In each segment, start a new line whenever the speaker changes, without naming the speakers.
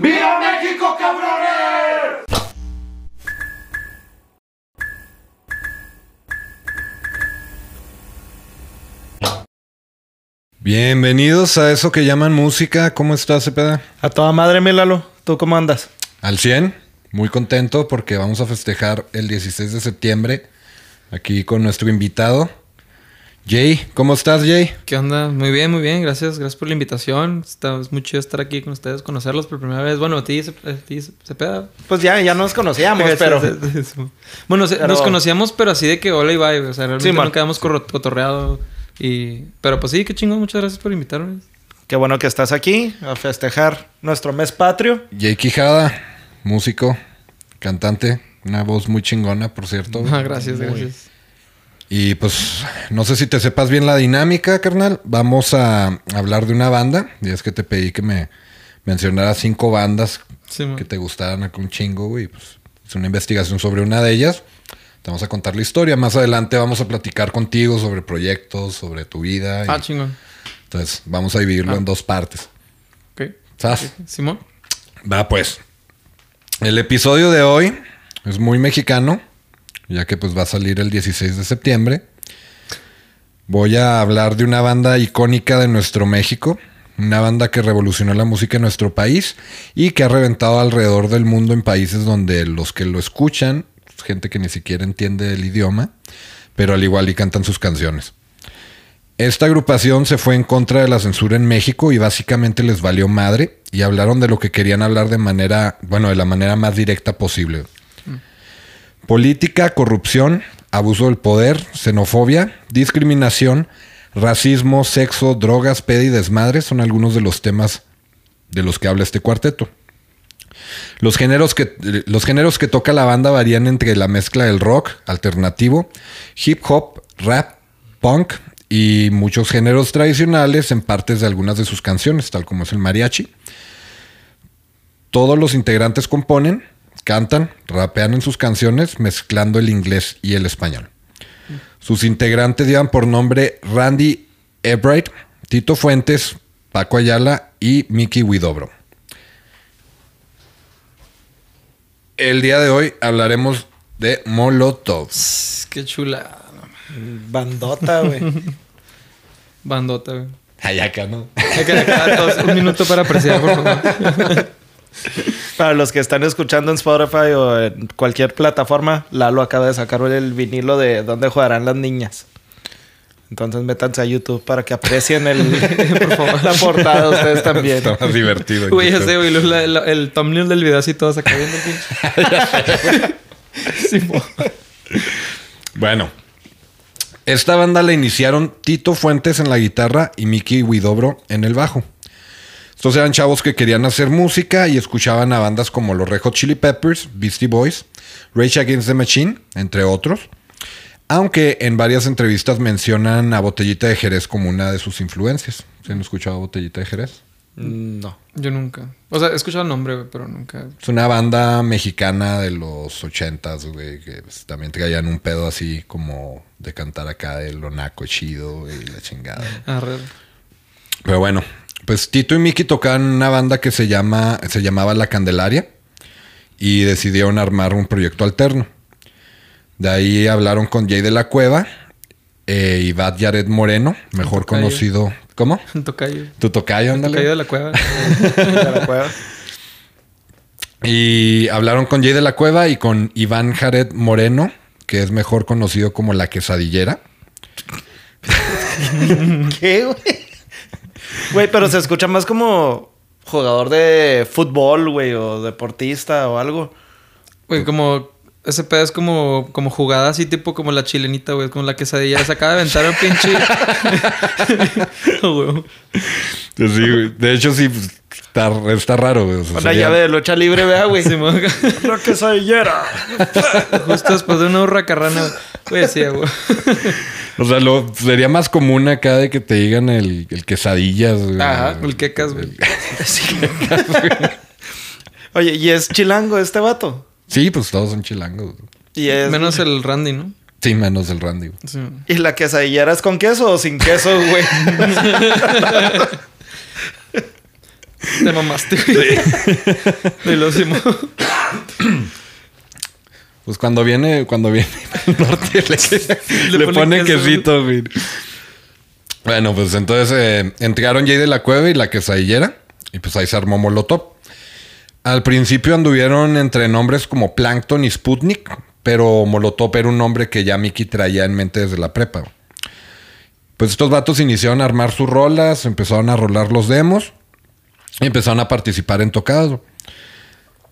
¡Viva México, cabrones!
Bienvenidos a eso que llaman música. ¿Cómo estás, Cepeda?
A toda madre, Milalo. ¿Tú cómo andas?
Al 100. Muy contento porque vamos a festejar el 16 de septiembre aquí con nuestro invitado. Jay, ¿cómo estás, Jay?
¿Qué onda? Muy bien, muy bien. Gracias, gracias por la invitación. Está, es muy chido estar aquí con ustedes, conocerlos por primera vez. Bueno, a ti, se, a ti se, se peda.
Pues ya, ya nos conocíamos, pero...
bueno, se-
Pero-
nos conocíamos, pero así de que hola y bye. O sea, realmente
Sí,
no quedamos cotorreado. Y... Pero pues sí, qué chingón. Muchas gracias por invitarme.
Qué bueno que estás aquí a festejar nuestro mes patrio.
Jay Quijada, músico, cantante, una voz muy chingona, por cierto.
Ah, gracias,
Muy-
gracias.
Y pues no sé si te sepas bien la dinámica, carnal. Vamos a hablar de una banda. Y es que te pedí que me mencionaras cinco bandas
Sí,
que te gustaran acá un chingo, güey. Pues es una investigación sobre una de ellas. Te vamos a contar la historia. Más adelante vamos a platicar contigo sobre proyectos, sobre tu vida. y-
Ah, chingón.
entonces vamos a dividirlo
Ah.
en dos partes.
Ok.
¿Sabes?
Simón.
Va pues. El episodio de hoy es muy mexicano, ya que pues va a salir el 16 de septiembre. Voy a hablar de una banda icónica de nuestro México, una banda que revolucionó la música en nuestro país y que ha reventado alrededor del mundo en países donde los que lo escuchan, gente que ni siquiera entiende el idioma, pero al igual y cantan sus canciones. Esta agrupación se fue en contra de la censura en México y básicamente les valió madre y hablaron de lo que querían hablar de manera, bueno, de la manera más directa posible. Política, corrupción, abuso del poder, xenofobia, discriminación, racismo, sexo, drogas, peda y desmadre son algunos de los temas de los que habla este cuarteto. Los géneros, que, los géneros que toca la banda varían entre la mezcla del rock, alternativo, hip hop, rap, punk y muchos géneros tradicionales en partes de algunas de sus canciones, tal como es el mariachi. Todos los integrantes componen, cantan, rapean en sus canciones, mezclando el inglés y el español. Sus integrantes llevan por nombre Randy Ebright, Tito Fuentes, Paco Ayala y Mickey Widobro. El día de hoy hablaremos de Molotov.
Qué chula.
Bandota, güey.
Bandota, güey.
Ayaca, ¿no?
Hay que dejar a todos un minuto para apreciar, por favor.
Para los que están escuchando en Spotify o en cualquier plataforma, Lalo acaba de sacar el vinilo de dónde jugarán las niñas. Entonces métanse a YouTube para que aprecien el, por favor, la portada ustedes también.
Está más divertido.
Güey, ya
YouTube.
sé, güey. la- la- el thumbnail del video así todos acá viendo el pinche. Simón.
Bueno, esta banda la iniciaron Tito Fuentes en la guitarra y Mickey Widobro en el bajo. Estos eran chavos que querían hacer música y escuchaban a bandas como los Red Hot Chili Peppers, Beastie Boys, Rage Against the Machine, entre otros. Aunque en varias entrevistas mencionan a Botellita de Jerez como una de sus influencias. ¿Se han escuchado a Botellita de Jerez?
No.
Yo nunca. O sea, he escuchado el nombre, pero nunca.
Es una banda mexicana de los ochentas, güey, que pues, también traían un pedo así como de cantar acá de lo naco chido y la chingada.
Arre.
Pero bueno, pues Tito y Miki tocaban una banda que se llama, se llamaba La Candelaria y decidieron armar un proyecto alterno. De ahí hablaron con Jay de la Cueva eh, y Bad Yared Moreno, mejor
Tocayo.
conocido. ¿Cómo?
Un tocayo.
Tu tocayo, ándale.
tocayo de la cueva.
¿De la cueva?
Y hablaron con Jay de la Cueva y con Iván Jared Moreno, que es mejor conocido como La Quesadillera.
¿Qué, güey? Güey, pero se escucha más como jugador de fútbol, güey, o deportista o algo.
Güey, como... Ese pedo es como, como jugada así, tipo como la chilenita, güey. Como la quesadilla. Se acaba de aventar un pinche... Güey.
Pues sí, güey. de hecho, sí, pues, está, está raro. güey. O sea,
Una
sería-
llave de lucha libre, vea, güey. La quesadillera.
Justo después de una hurracarrana. Güey, sí, güey.
O sea, lo, sería más común acá de que te digan el, el quesadillas. güey.
Ajá, el quecas, güey.
Oye, ¿y es chilango este vato?
Sí, pues todos son chilangos. güey.
Y es...
Menos el Randy, ¿no?
Sí, menos el Randy. güey.
Sí.
¿Y la quesadillera es con queso o sin queso, güey?
Te mamaste, güey. De lo.
Pues cuando viene, cuando viene al norte le,
queso.
quesito, güey. Bueno, pues entonces eh, entregaron Jay de la Cueva y la quesadillera. Y pues ahí se armó Molotov. Al principio anduvieron entre nombres como Plankton y Sputnik, pero Molotov era un nombre que ya Mickey traía en mente desde la prepa. Pues estos vatos iniciaron a armar sus rolas, empezaron a rolar los demos y empezaron a participar en tocadas.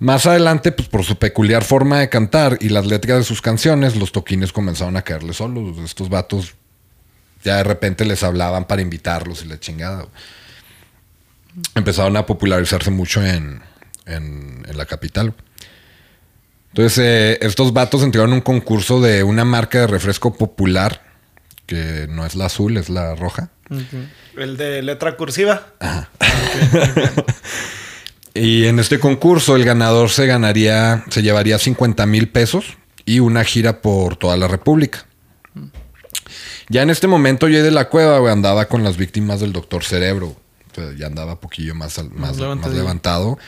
Más adelante, pues por su peculiar forma de cantar y las letras de sus canciones, los toquines comenzaron a caerle solos. Estos vatos ya de repente les hablaban para invitarlos y la chingada. Empezaron a popularizarse mucho en, en- en la capital. Entonces, eh, estos vatos entraron a un concurso de una marca de refresco popular, que no es la azul, es la roja.
El de letra cursiva.
Y en este concurso el ganador se ganaría, se llevaría 50 mil pesos y una gira por toda la República. Ya en este momento yo de la cueva güey, andaba con las víctimas del doctor Cerebro. O sea, ya andaba poquillo más, más, levantado.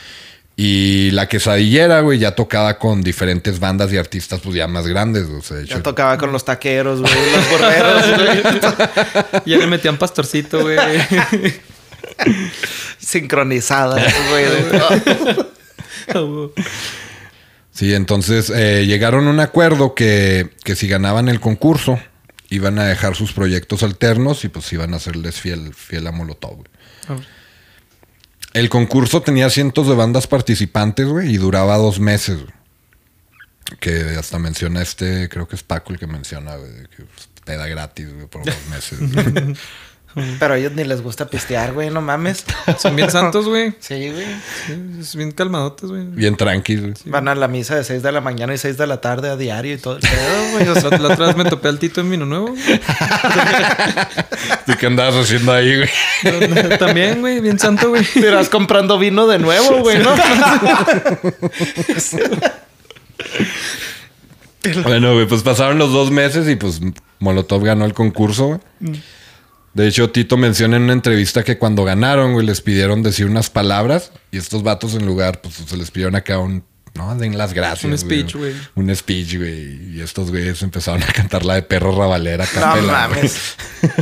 Y la quesadillera, güey, ya tocaba con diferentes bandas y artistas, pues ya más grandes. O sea, de
Ya tocaba con los taqueros, güey. Los borreros, güey.
Ya le metían pastorcito, güey.
Sincronizadas, güey.
Ah.
Sí, entonces eh, llegaron a un acuerdo que, que si ganaban el concurso, iban a dejar sus proyectos alternos y pues iban a serles fiel, fiel a Molotov. güey.
Ah, güey.
El concurso tenía cientos de bandas participantes, güey, y duraba dos meses. Que hasta menciona este, creo que es Paco el que menciona, que pues, te da gratis, güey, por dos meses.
Pero a ellos ni les gusta pistear, güey. No mames.
Son bien santos, güey.
Sí, güey.
Sí, es bien calmadotes, güey.
Bien tranquis, güey.
Van a la misa de 6 de la mañana y 6 de la tarde a diario y todo el pedo, güey. O sea,
La, la otra vez me topé al Tito en Vino Nuevo.
¿Tú qué andabas haciendo ahí, güey?
También, güey. Bien santo, güey.
te irás comprando vino de nuevo, güey, ¿no?
Bueno, güey, pues pasaron los dos meses y pues Molotov ganó el concurso, güey. De hecho, Tito menciona en una entrevista que cuando ganaron, güey, les pidieron decir unas palabras y estos vatos en lugar, pues se les pidieron acá un, no, den las gracias.
Un speech, güey.
Un speech, güey. Y estos güeyes empezaron a cantar la de perro rabalera.
No
capela,
mames.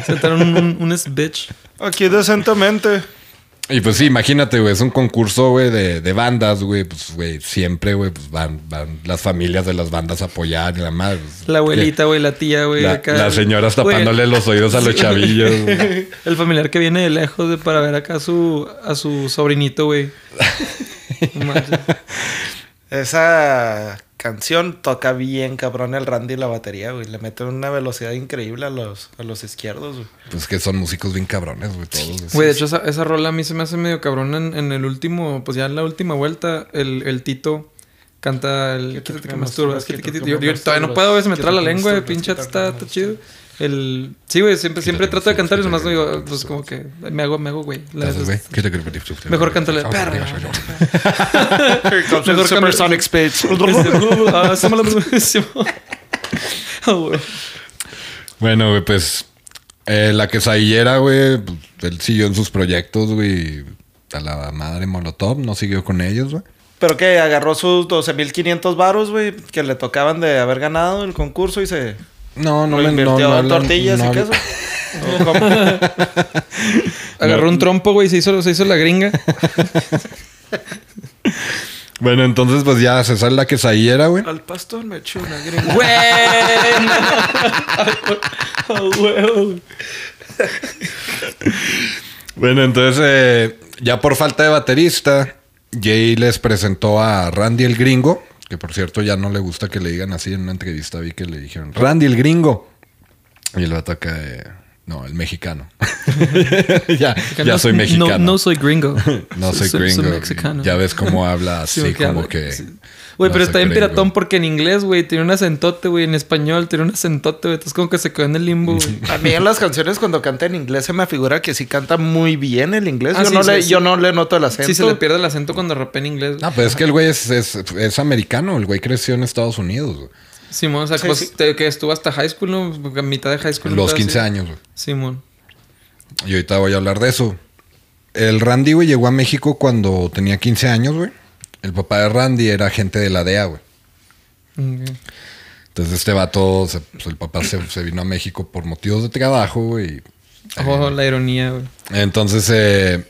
Sentaron un, un, un bitch.
Aquí decentemente.
Y pues sí, imagínate, güey, es un concurso, güey, de, de bandas, güey. Pues, güey, siempre, güey, pues van, van las familias de las bandas a apoyar y la madre. pues,
La abuelita, güey. La tía, güey.
La-
acá.
las señoras tapándole los oídos a los chavillos. güey.
El familiar que viene de lejos de, para ver acá a su, a su sobrinito, güey.
Esa canción toca bien cabrón el Randy la batería, güey. Le mete una velocidad increíble a los, a los izquierdos, güey.
Pues que son músicos bien cabrones, güey, todos. güey.
Güey, de hecho, esa, esa rola a mí se me hace medio cabrón en, en el último, pues ya en la última vuelta, el, el Tito canta el
Quítate que
masturbas.
que
Yo, todavía no puedo, güey, se me trae la lengua, pinche está chido. El... Sí, güey, siempre, siempre trato de cantar y nomás digo, pues como que me hago, me hago, güey. Mejor cántale, perra.
Mejor Supersonic Speech.
Bueno, güey, pues eh, la quesadillera, güey, pues, él siguió en sus proyectos, güey. A la madre Molotov, no siguió con ellos, güey.
Pero que agarró sus 12.500 varos, güey, que le tocaban de haber ganado el concurso y se
No, no
lo
me no,
invirtió
no,
tortillas
no,
y queso. ¿O cómo?
Agarró un trompo, güey, se hizo, se hizo la gringa.
Bueno, entonces, pues ya se sale la quesadillera, güey.
Al pastor me echó una gringa.
¡Güey! Ah, güey.
Bueno, entonces, eh, ya por falta de baterista, Jay les presentó a Randy el Gringo, que por cierto ya no le gusta que le digan así en una entrevista, vi que le dijeron, Randy el Gringo. Y el eh, no, el mexicano. ya, ya soy mexicano.
No, no soy gringo.
No soy
Soy- soy
gringo.
mexicano.
Ya ves cómo habla así,
Sí,
como que.
sí. Güey,
no
pero está bien piratón porque en inglés, güey, tiene un acentote, güey. En español tiene un acentote, güey. Entonces como que se quedó en el limbo, güey.
A mí en las canciones cuando canta en inglés se me figura que sí canta muy bien el inglés.
Ah,
yo,
sí,
no
sí,
le,
sí.
yo no le noto el acento.
Sí, se le pierde el acento cuando rapea en inglés.
No, pues es que el güey es, es, es americano. El güey creció en Estados Unidos. güey.
Simón, o sea,
Sí,
pues,
sí.
te- que estuvo hasta high school, ¿no? A mitad de high school.
Los
un pedo
15
así.
años. güey.
Simón.
Y ahorita voy a hablar de eso. el Randy, güey, llegó a México cuando tenía 15 años, güey. El papá de Randy era agente de la DEA, güey. Entonces este vato, se- pues, el papá se, se vino a México por motivos de trabajo, güey.
Oh, la ironía, güey.
Entonces, eh,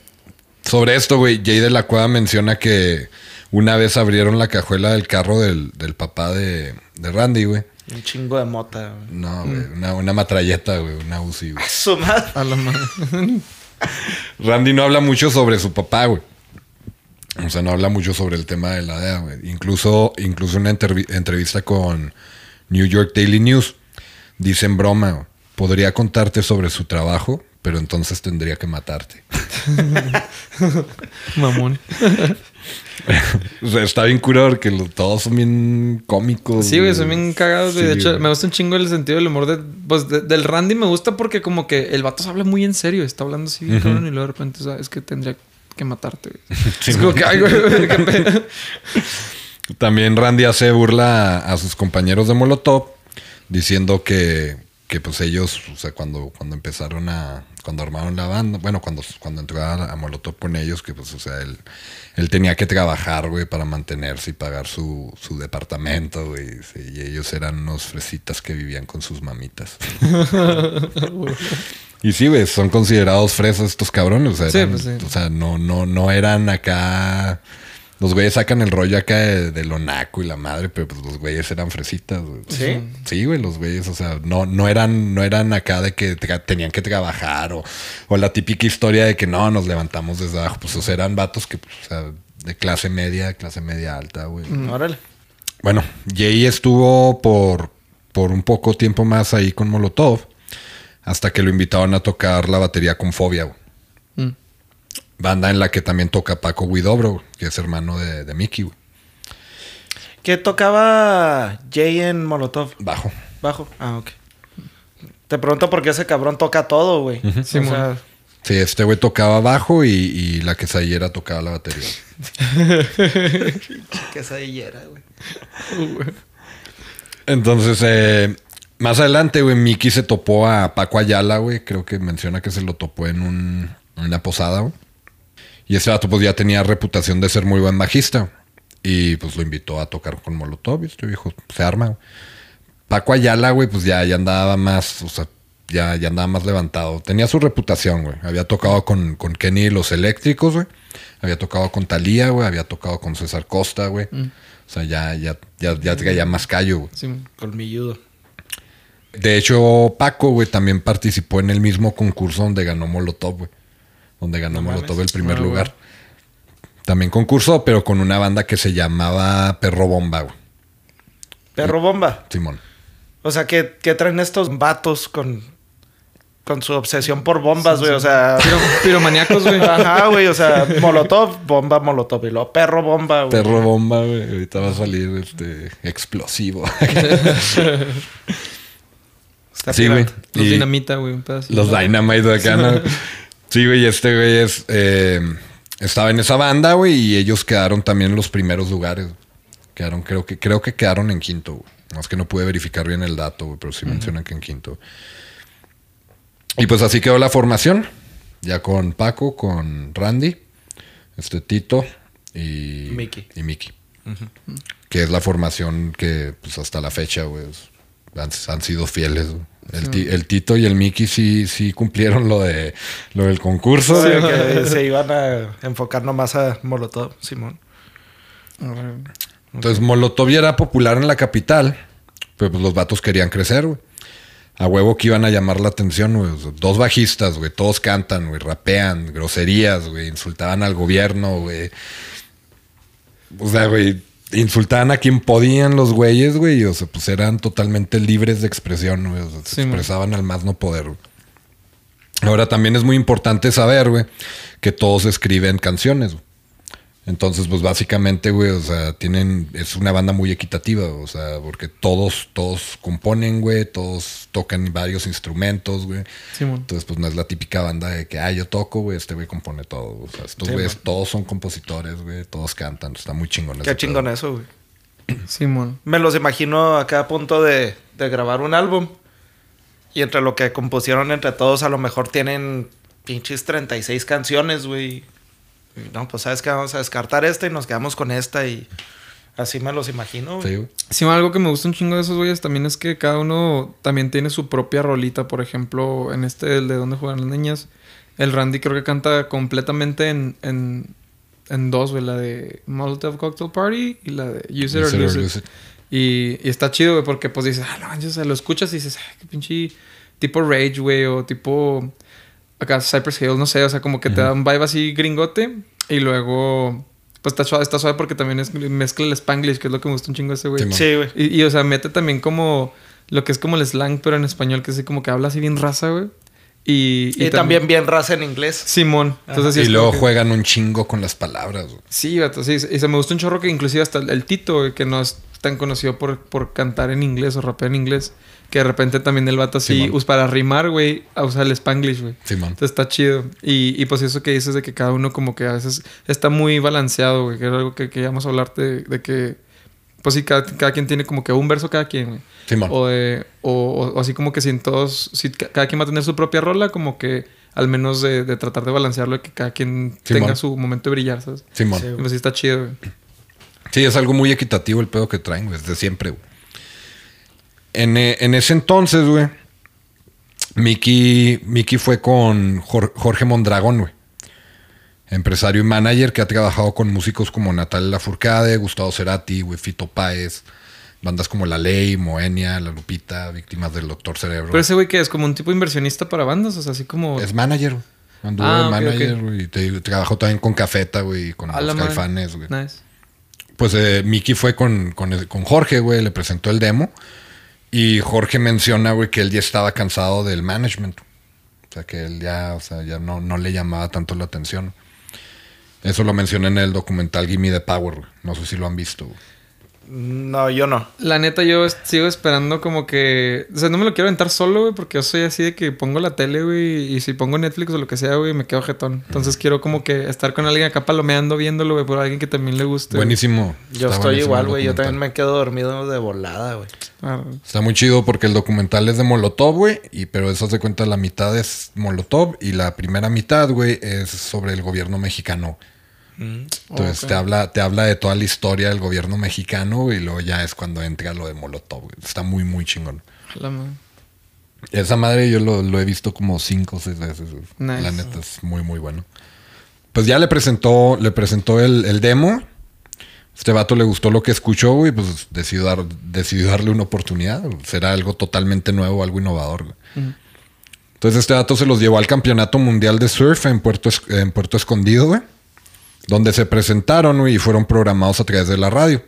sobre esto, güey, Jay de la Cueva menciona que una vez abrieron la cajuela del carro del, del papá de, de Randy, güey.
Un chingo de mota, güey.
No, güey, una, una matralleta, güey, una Uzi, güey.
Su madre.
A la madre.
Randy no habla mucho sobre su papá, güey. O sea, no habla mucho sobre el tema de la DEA, güey. Incluso, incluso una entrevista con New York Daily News. Dice en broma, güey, podría contarte sobre su trabajo, pero entonces tendría que matarte.
Mamón.
O sea, está bien curado porque lo- todos son bien cómicos.
Sí, güey, son bien cagados.
Sí,
de hecho,
güey.
me gusta un chingo el sentido del humor de, pues, de- del Randy. Me gusta porque como que el vato se habla muy en serio. Está hablando así, bien cabrón, y luego de repente, sabes que tendría que matarte, güey. es como que, ay, güey.
También Randy hace burla a, a sus compañeros de Molotov diciendo que, que pues ellos, o sea, cuando, cuando empezaron a, cuando armaron la banda, bueno, cuando, cuando entró a, a Molotov con ellos, que pues, o sea, él, él tenía que trabajar, güey, para mantenerse y pagar su, su departamento, güey, sí, y ellos eran unos fresitas que vivían con sus mamitas. Y sí, güey, son considerados fresas estos cabrones. O sea,
Sí,
eran-
pues sí.
o sea, no, no, no eran acá. Los güeyes sacan el rollo acá de, de lo naco y la madre, pero pues los güeyes eran fresitas, güey.
¿Sí?
Sí, güey, los güeyes, o sea, no, no eran, no eran acá de que tenían que trabajar o, o la típica historia de que no, nos levantamos desde abajo. Pues, o sea, eran vatos que, pues, o sea, de clase media, clase media alta, güey.
Órale.
Bueno, Jay estuvo por, por un poco tiempo más ahí con Molotov, hasta que lo invitaron a tocar la batería con Fobia, güey. Banda en la que también toca Paco Guidobro, que es hermano de, de Mickey, güey.
¿Qué tocaba Jay en Molotov?
Bajo.
Bajo. Ah, ok. Te pregunto por qué ese cabrón toca todo, güey.
Sí,
o
mon.
sea,
Sí, este güey tocaba bajo y, y la quesayera tocaba la batería.
quesadillera, güey.
Entonces, eh, más adelante, güey, Mickey se topó a Paco Ayala, güey. Creo que menciona que se lo topó en, un, en una posada, güey. Y ese vato, pues ya tenía reputación de ser muy buen bajista. Y pues lo invitó a tocar con Molotov. Y este viejo se arma. Paco Ayala, güey, pues ya, ya andaba más, o sea, ya, ya andaba más levantado. Tenía su reputación, güey. Había tocado con, con Kenny y los Eléctricos, güey. Había tocado con Talía, güey. Había tocado con César Costa, güey. O sea, ya, ya, ya, ya traía más callo, güey.
Sí.
Colmilludo.
De hecho, Paco, güey, también participó en el mismo concurso donde ganó Molotov, güey. Donde ganó
No
Molotov el primer lugar. También concursó, pero con una banda que se llamaba Perro Bomba, güey.
Perro bomba.
Simón.
O sea, ¿qué, qué traen estos vatos con, con su obsesión por bombas, güey? O sea...
Piro- piromaníacos, güey.
Ajá, güey. O sea, molotov, bomba, molotov. Y luego perro bomba, güey.
Perro Bomba, güey. Ahorita va a salir este explosivo.
Está
sí,
pirata.
güey.
Los
Y
dinamita, güey. un pedazo.
Los Dynamite de acá, ¿no? Sí, güey. Este güey es, eh, estaba en esa banda, güey, y ellos quedaron también en los primeros lugares. Quedaron, creo que, creo que quedaron en quinto, güey. Más que no pude verificar bien el dato, güey, pero sí mencionan que en quinto. Y pues así quedó la formación. Ya con Paco, con Randy, este Tito y
Mickey.
Y Mickey. Que es la formación que pues hasta la fecha, güey, es- han, han sido fieles. güey. El, ti- el Tito y el Mickey sí, sí cumplieron lo de lo del concurso.
Sí,
güey.
que se iban a enfocar nomás a molotov, Simón.
Entonces Molotov ya era popular en la capital, pero pues los vatos querían crecer, güey. A huevo que iban a llamar la atención, güey. Dos bajistas, güey. Todos cantan, güey. Rapean, groserías, güey. Insultaban al gobierno, güey. O sea, güey. Insultaban a quien podían los güeyes, güey. O sea, pues eran totalmente libres de expresión, güey. O sea, se
Sí, man.
expresaban al más no poder, güey. Ahora también es muy importante saber, güey, que todos escriben canciones, güey. Entonces, pues básicamente, güey, o sea, tienen, es una banda muy equitativa, o sea, porque todos, todos componen, güey, todos tocan varios instrumentos, güey.
Simón.
Entonces, pues no es la típica banda de que, ah, yo toco, güey, este güey compone todo. O sea, estos
Sí,
güeyes todos son compositores, güey, todos cantan, está muy chingón. ese
Qué chingón eso, güey.
Simón.
Me los imagino acá a punto de, de grabar un álbum. Y entre lo que compusieron entre todos, a lo mejor tienen pinches 36 canciones, güey. Y No, pues sabes que vamos a descartar esta y nos quedamos con esta y así me los imagino, güey.
Sí.
Sí, algo que me gusta un chingo de esos güeyes también es que cada uno también tiene su propia rolita. Por ejemplo, en este, el de donde juegan las niñas, el Randy creo que canta completamente en, en, en dos, güey. La de Molotov Cocktail Party y la de Use It or Lose It. Y, y está chido, güey, porque pues dices, ah, no manches, o sea, lo escuchas y dices, ay, qué pinche tipo Rage, güey, o tipo acá Cypress Hill, no sé, o sea, como que te da un vibe así gringote y luego, pues está suave, está suave porque también es, mezcla el Spanglish, que es lo que me gusta un chingo ese, güey.
Sí, güey.
Y, y, o sea, mete también como lo que es como el slang, pero en español, que es así como que habla así bien raza, güey. Y,
Y, también bien raza en inglés.
Simón. Entonces, sí
y luego
que-
juegan un chingo con las palabras, güey.
Sí, sí. Y se me gusta un chorro que inclusive hasta el, el Tito, güey, que no es tan conocido por, por cantar en inglés o rapear en inglés, que de repente también el vato así, us- para rimar, güey, a usar el Spanglish, güey.
Simón.
Entonces está chido. Y, y pues eso que dices de que cada uno como que a veces está muy balanceado, güey, que era algo que queríamos hablarte de, de que, pues sí, cada, cada quien tiene como que un verso cada quien, güey.
Simón.
O, de, o, o- o así como que si en todos, si ca- cada quien va a tener su propia rola, como que al menos de, de tratar de balancearlo y que cada quien tenga su momento de brillar, ¿sabes?
Sí.
Y pues sí está chido, güey.
Sí, es algo muy equitativo el pedo que traen, güey, desde siempre, güey. En, eh, en ese entonces, güey, Mickey, Mickey fue con Jor- Jorge Mondragón, güey. Empresario y manager que ha trabajado con músicos como Natalia Lafourcade, Gustavo Cerati, güey, Fito Páez, bandas como La Ley, Moenia, La Lupita, Víctimas del Doctor Cerebro.
Pero ese güey que es como un tipo inversionista para bandas, o sea, así como...
Es manager, güey. Anduvo
Ah,
de manager,
ok.
güey. y te- Trabajó también con Cafeta, güey, y con
A
los caifanes, güey.
Nice.
Pues eh, Mickey fue con, con Jorge, güey, le presentó el demo. Y Jorge menciona, güey, que él ya estaba cansado del management. O sea, que él ya, ya no, le llamaba tanto la atención. Eso lo menciona en el documental Gimme the Power. No sé si lo han visto, güey.
No, yo no.
La neta, yo sigo esperando como que... O sea, no me lo quiero aventar solo, güey, porque yo soy así de que pongo la tele, güey, y si pongo Netflix o lo que sea, güey, me quedo jetón. Entonces quiero como que estar con alguien acá palomeando, viéndolo, güey, por alguien que también le guste. güey.
Buenísimo.
Yo
Está
estoy
buenísimo
igual, güey. Yo también me quedo dormido de volada, güey.
Ah,
Está muy chido porque el documental es de Molotov, güey. Y, pero eso se cuenta la mitad es Molotov y la primera mitad, güey, es sobre el gobierno mexicano. Entonces
Ok.
te habla, te habla de toda la historia del gobierno mexicano y luego ya es cuando entra lo de Molotov. güey. Está muy, muy chingón.
la madre.
Esa madre yo lo, lo he visto como cinco o seis veces.
Nice.
La neta es muy, muy bueno. Pues ya le presentó, le presentó el, el demo. Este vato le gustó lo que escuchó, güey, pues decidió, dar, decidió darle una oportunidad. Será algo totalmente nuevo, algo innovador. güey. Entonces este dato se los llevó al Campeonato Mundial de Surf en Puerto, en Puerto Escondido, güey. Donde se presentaron, güey, y fueron programados a través de la radio.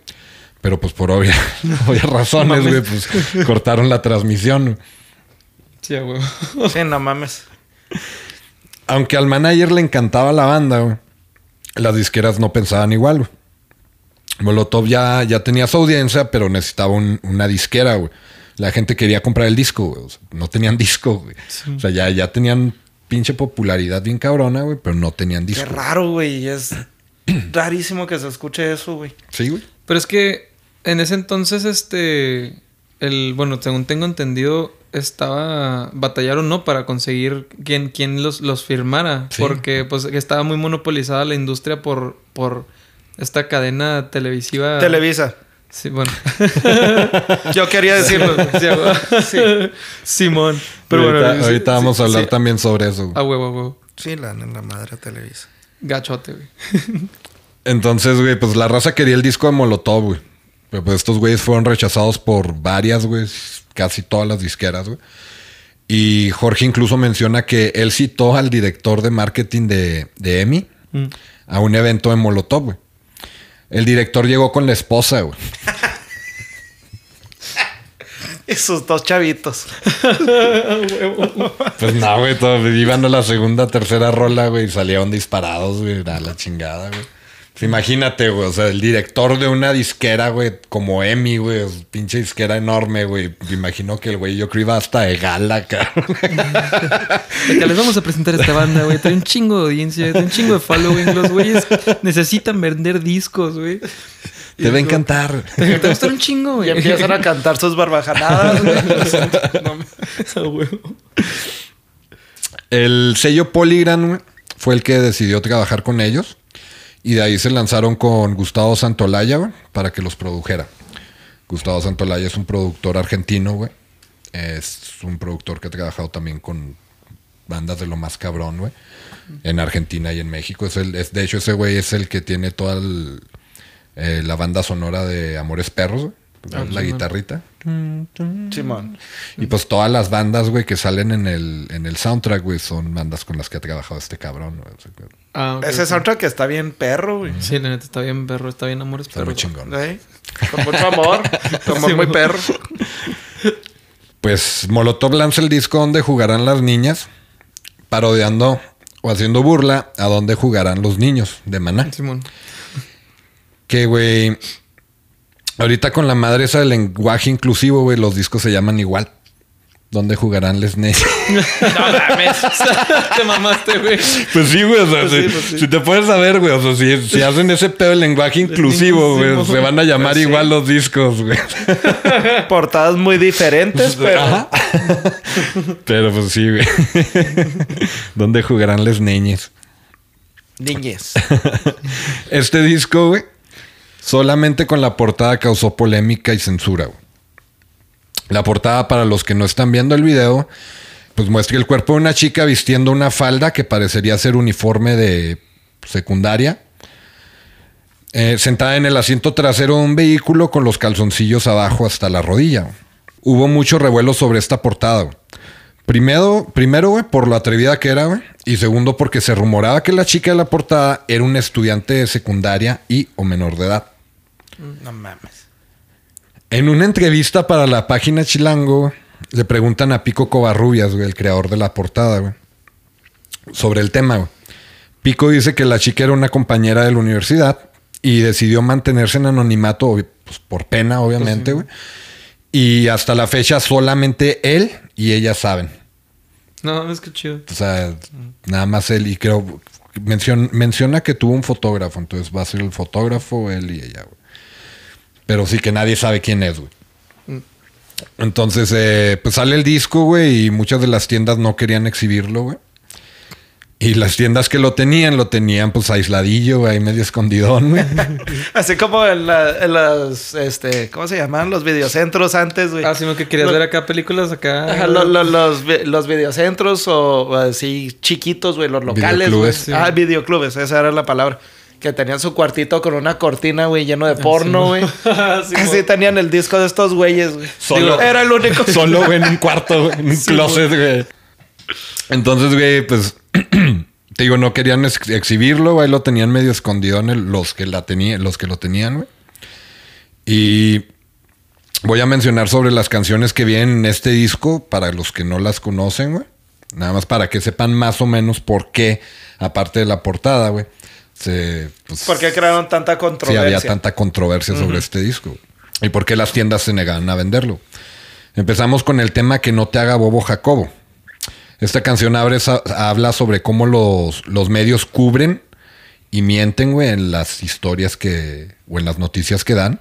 Pero pues por obvia- obvias razones, güey, pues cortaron la transmisión. güey.
Sí.
Sí, no mames.
Aunque al manager le encantaba la banda, güey, las disqueras no pensaban igual, güey. Molotov ya, ya tenía su audiencia, pero necesitaba un- una disquera, güey. La gente quería comprar el disco, güey. O sea, no tenían disco, güey. O sea, ya, ya tenían pinche popularidad bien cabrona, güey, pero no tenían
Qué
disco.
raro, güey. Es rarísimo que se escuche eso, güey.
Sí, güey.
Pero es que en ese entonces, este. El, bueno, según tengo entendido, estaba. Batallaron, ¿no? Para conseguir quien, quien los, los firmara.
Sí.
Porque, pues, que estaba muy monopolizada la industria por, por esta cadena televisiva.
Televisa.
Sí, bueno.
Yo quería decirlo.
Sí. Simón. Pero
ahorita,
bueno.
ahorita
sí,
vamos a hablar
sí.
también sobre eso.
A huevo, a huevo.
Sí, la, la madre Televisa.
Gachote, güey.
Entonces, güey, pues la raza quería el disco de Molotov, güey. Pero pues estos güeyes fueron rechazados por varias, güey, casi todas las disqueras, güey. Y Jorge incluso menciona que él citó al director de marketing de, de EMI
Mm.
a un evento de Molotov, güey. El director llegó con la esposa, güey.
Y sus dos chavitos.
Pues no, güey, iban a la segunda, tercera rola, güey, y salieron disparados, güey, a la chingada, güey. Imagínate, güey, o sea, el director de una disquera, güey, como Emi, güey, pinche disquera enorme, güey. Me imagino que el güey, yo creo iba hasta de gala, cabrón.
Les vamos a presentar esta banda, güey. Trae un chingo de audiencia, trae un chingo de following. Los güeyes necesitan vender discos, güey.
Te va a encantar.
Te va a gustar un chingo, güey.
Y empiezan a cantar sus barbajanadas, güey.
A huevo.
El sello Polygram güey, fue el que decidió trabajar con ellos. Y de ahí se lanzaron con Gustavo Santolaya, güey, para que los produjera. Gustavo Santolaya es un productor argentino, güey. Es un productor que ha trabajado también con bandas de lo más cabrón, güey. En Argentina y en México. Es el, de hecho, ese güey es el que tiene toda eh, la banda sonora de Amores Perros, güey.
Ah,
la guitarrita.
Simón.
Y pues todas las bandas, güey, que salen en el, en el soundtrack, güey, son bandas con las que ha trabajado este cabrón, güey. O sea, que
Ah, ok,
Ese
ok.
soundtrack está bien perro, güey.
Sí, la neta está bien perro, está bien amores
Está muy
perros.
chingón.
¿Eh? Con mucho amor. Como
Sí,
muy perro.
Pues Molotov lanza el disco donde jugarán las niñas, parodiando o haciendo burla a donde jugarán los niños de Maná.
Simón.
Que, güey, ahorita con la madre esa del lenguaje inclusivo, güey, los discos se llaman igual. ¿Dónde jugarán les niñas?
No mames. Te mamaste, güey.
Pues sí, güey. O sea,
Pues sí, pues sí.
si te puedes saber, güey. O sea, si, si hacen ese pedo de lenguaje inclusivo, güey, se van a llamar
Pues sí.
igual los discos, güey.
Portadas muy diferentes, pero.
Ajá. Pero pues sí, güey. ¿Dónde jugarán les niñas?
Niñez.
Este disco, güey, solamente con la portada causó polémica y censura. La portada, para los que no están viendo el video, pues muestra el cuerpo de una chica vistiendo una falda que parecería ser uniforme de secundaria. eh, sentada en el asiento trasero de un vehículo con los calzoncillos abajo hasta la rodilla. Hubo mucho revuelo sobre esta portada. Primero, primero, por lo atrevida que era. Y segundo, porque se rumoraba que la chica de la portada era una estudiante de secundaria y o menor de edad.
No mames.
En una entrevista para la página Chilango, le preguntan a Pico Covarrubias, güey, el creador de la portada, güey, sobre el tema, güey. Pico dice que la chica era una compañera de la universidad y decidió mantenerse en anonimato, pues, por pena, obviamente, güey. Y hasta la fecha solamente él y ella saben.
No, es que chido.
O sea, nada más él y creo mencion- menciona que tuvo un fotógrafo, entonces va a ser el fotógrafo, él y ella, güey. Pero sí que nadie sabe quién es, güey. Entonces, eh, pues sale el disco, güey, y muchas de las tiendas no querían exhibirlo, güey. Y las tiendas que lo tenían, lo tenían pues aisladillo, güey, ahí medio escondidón, güey.
Así como en, la- en las, este, ¿cómo se llamaban? Los videocentros antes, güey.
Ah, sino que querías
Lo-
ver acá películas acá.
Ajá, lo- lo- los, los videocentros o así chiquitos, güey, los locales. güey.
Videoclubes.
Sí.
Ah, videoclubes, esa era la palabra. Que tenían su cuartito con una cortina, güey, lleno de porno, güey.
Sí,
Así tenían el disco de estos güeyes, güey.
Solo-
era el único.
Solo, güey, en un cuarto, güey, en un closet, güey. Entonces, güey, pues, te digo, no querían ex- exhibirlo, güey, lo tenían medio escondido en el- los que la tenían, los que lo tenían, güey. Y voy a mencionar sobre las canciones que vienen en este disco para los que no las conocen, güey. Nada más para que sepan más o menos por qué, aparte de la portada, güey. Se, pues,
¿Por qué crearon tanta
Sí,
controversia?
había tanta controversia sobre este disco. ¿Y por qué las tiendas se negaban a venderlo? Empezamos con el tema Que no te haga bobo Jacobo. Esta canción abre habla sobre cómo los, los medios cubren y mienten, güey, en las historias que... o en las noticias que dan.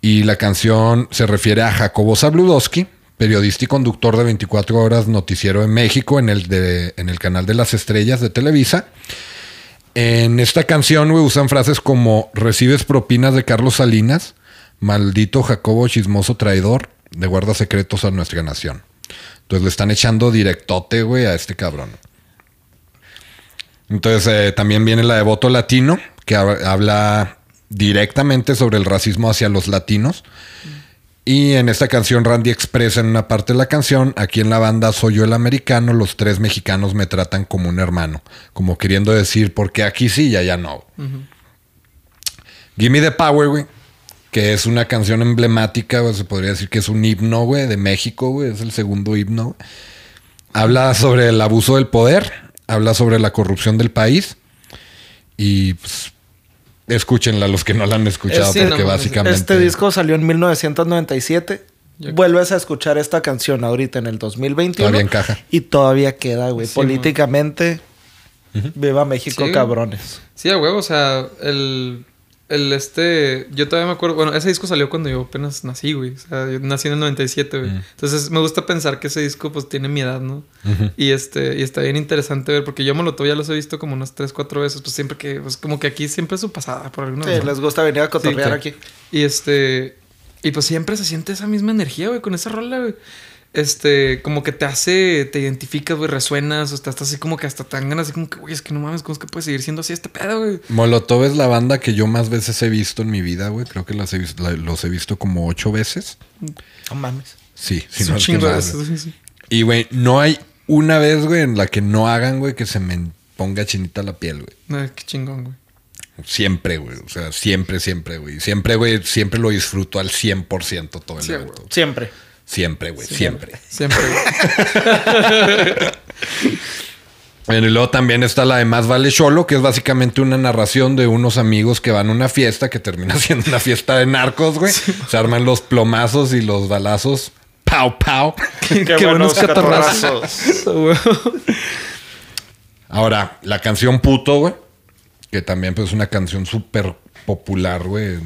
Y la canción se refiere a Jacobo Zabludowski, periodista y conductor de 24 horas noticiero en México en el, de, en el canal de las estrellas de Televisa. En esta canción, usan frases como recibes propinas de Carlos Salinas, maldito Jacobo chismoso traidor, de guarda secretos a nuestra nación. Entonces le están echando directote, güey, a este cabrón. Entonces eh, también viene la de voto latino, que hab- habla directamente sobre el racismo hacia los latinos. Y en esta canción Randy expresa en una parte de la canción, aquí en la banda soy yo el americano, los tres mexicanos me tratan como un hermano, como queriendo decir, porque aquí sí y allá no. Gimme the Power, güey, que es una canción emblemática, se podría decir que es un himno, güey, de México, güey, es el segundo himno. Habla sobre el abuso del poder, habla sobre la corrupción del país y pues, escúchenla los que no la han escuchado,
Sí,
porque
no
básicamente...
Este disco salió en 1997.
Ya-
Vuelves a escuchar esta canción ahorita en el 2021.
Todavía encaja.
Y todavía queda, güey.
Sí,
Políticamente, viva México,
Sí.
cabrones.
Sí, a huevo, o sea, el, el este, yo todavía me acuerdo, bueno, ese disco salió cuando yo apenas nací, güey. O sea, yo nací en el 97, güey.
Mm.
Entonces me gusta pensar que ese disco pues tiene mi edad, ¿no? Y este, y está bien interesante ver, porque yo Molotov ya los he visto como unas 3, 4 veces, pues siempre que, pues como que aquí siempre es su pasada, por alguna
Sí,
razón.
les gusta venir a cotorrear
Sí,
aquí.
Y este. Y pues siempre se siente esa misma energía, güey, con esa rola, güey. Este, como que te hace, te identificas, güey, resuenas, o sea, estás así como que hasta tan ganas, así como que, güey, es que no mames, ¿cómo es que puede seguir siendo así este pedo, güey?
Molotov es la banda que yo más veces he visto en mi vida, güey. Creo que las he visto, la- los he visto como ocho veces.
No mames.
Sí, si no es que güey.
sí, sí.
Y, güey, no hay una vez, güey, en la que no hagan, güey, que se me ponga chinita la piel, güey.
Ay, qué chingón, güey.
Siempre, güey. O sea, siempre, siempre, güey. Siempre, güey, siempre lo disfruto al 100% todo el
Sí,
evento.
Siempre.
Siempre, güey, siempre.
Siempre, güey.
Bueno, y luego también está la de Más Vale Cholo, que es básicamente una narración de unos amigos que van a una fiesta que termina siendo una fiesta de narcos, güey. Se arman los plomazos y los balazos. Pau, pau.
Qué,
Qué
buenos
buenos
catarrazos.
Ahora, la canción Puto, güey. Que también pues, es una canción súper popular, güey.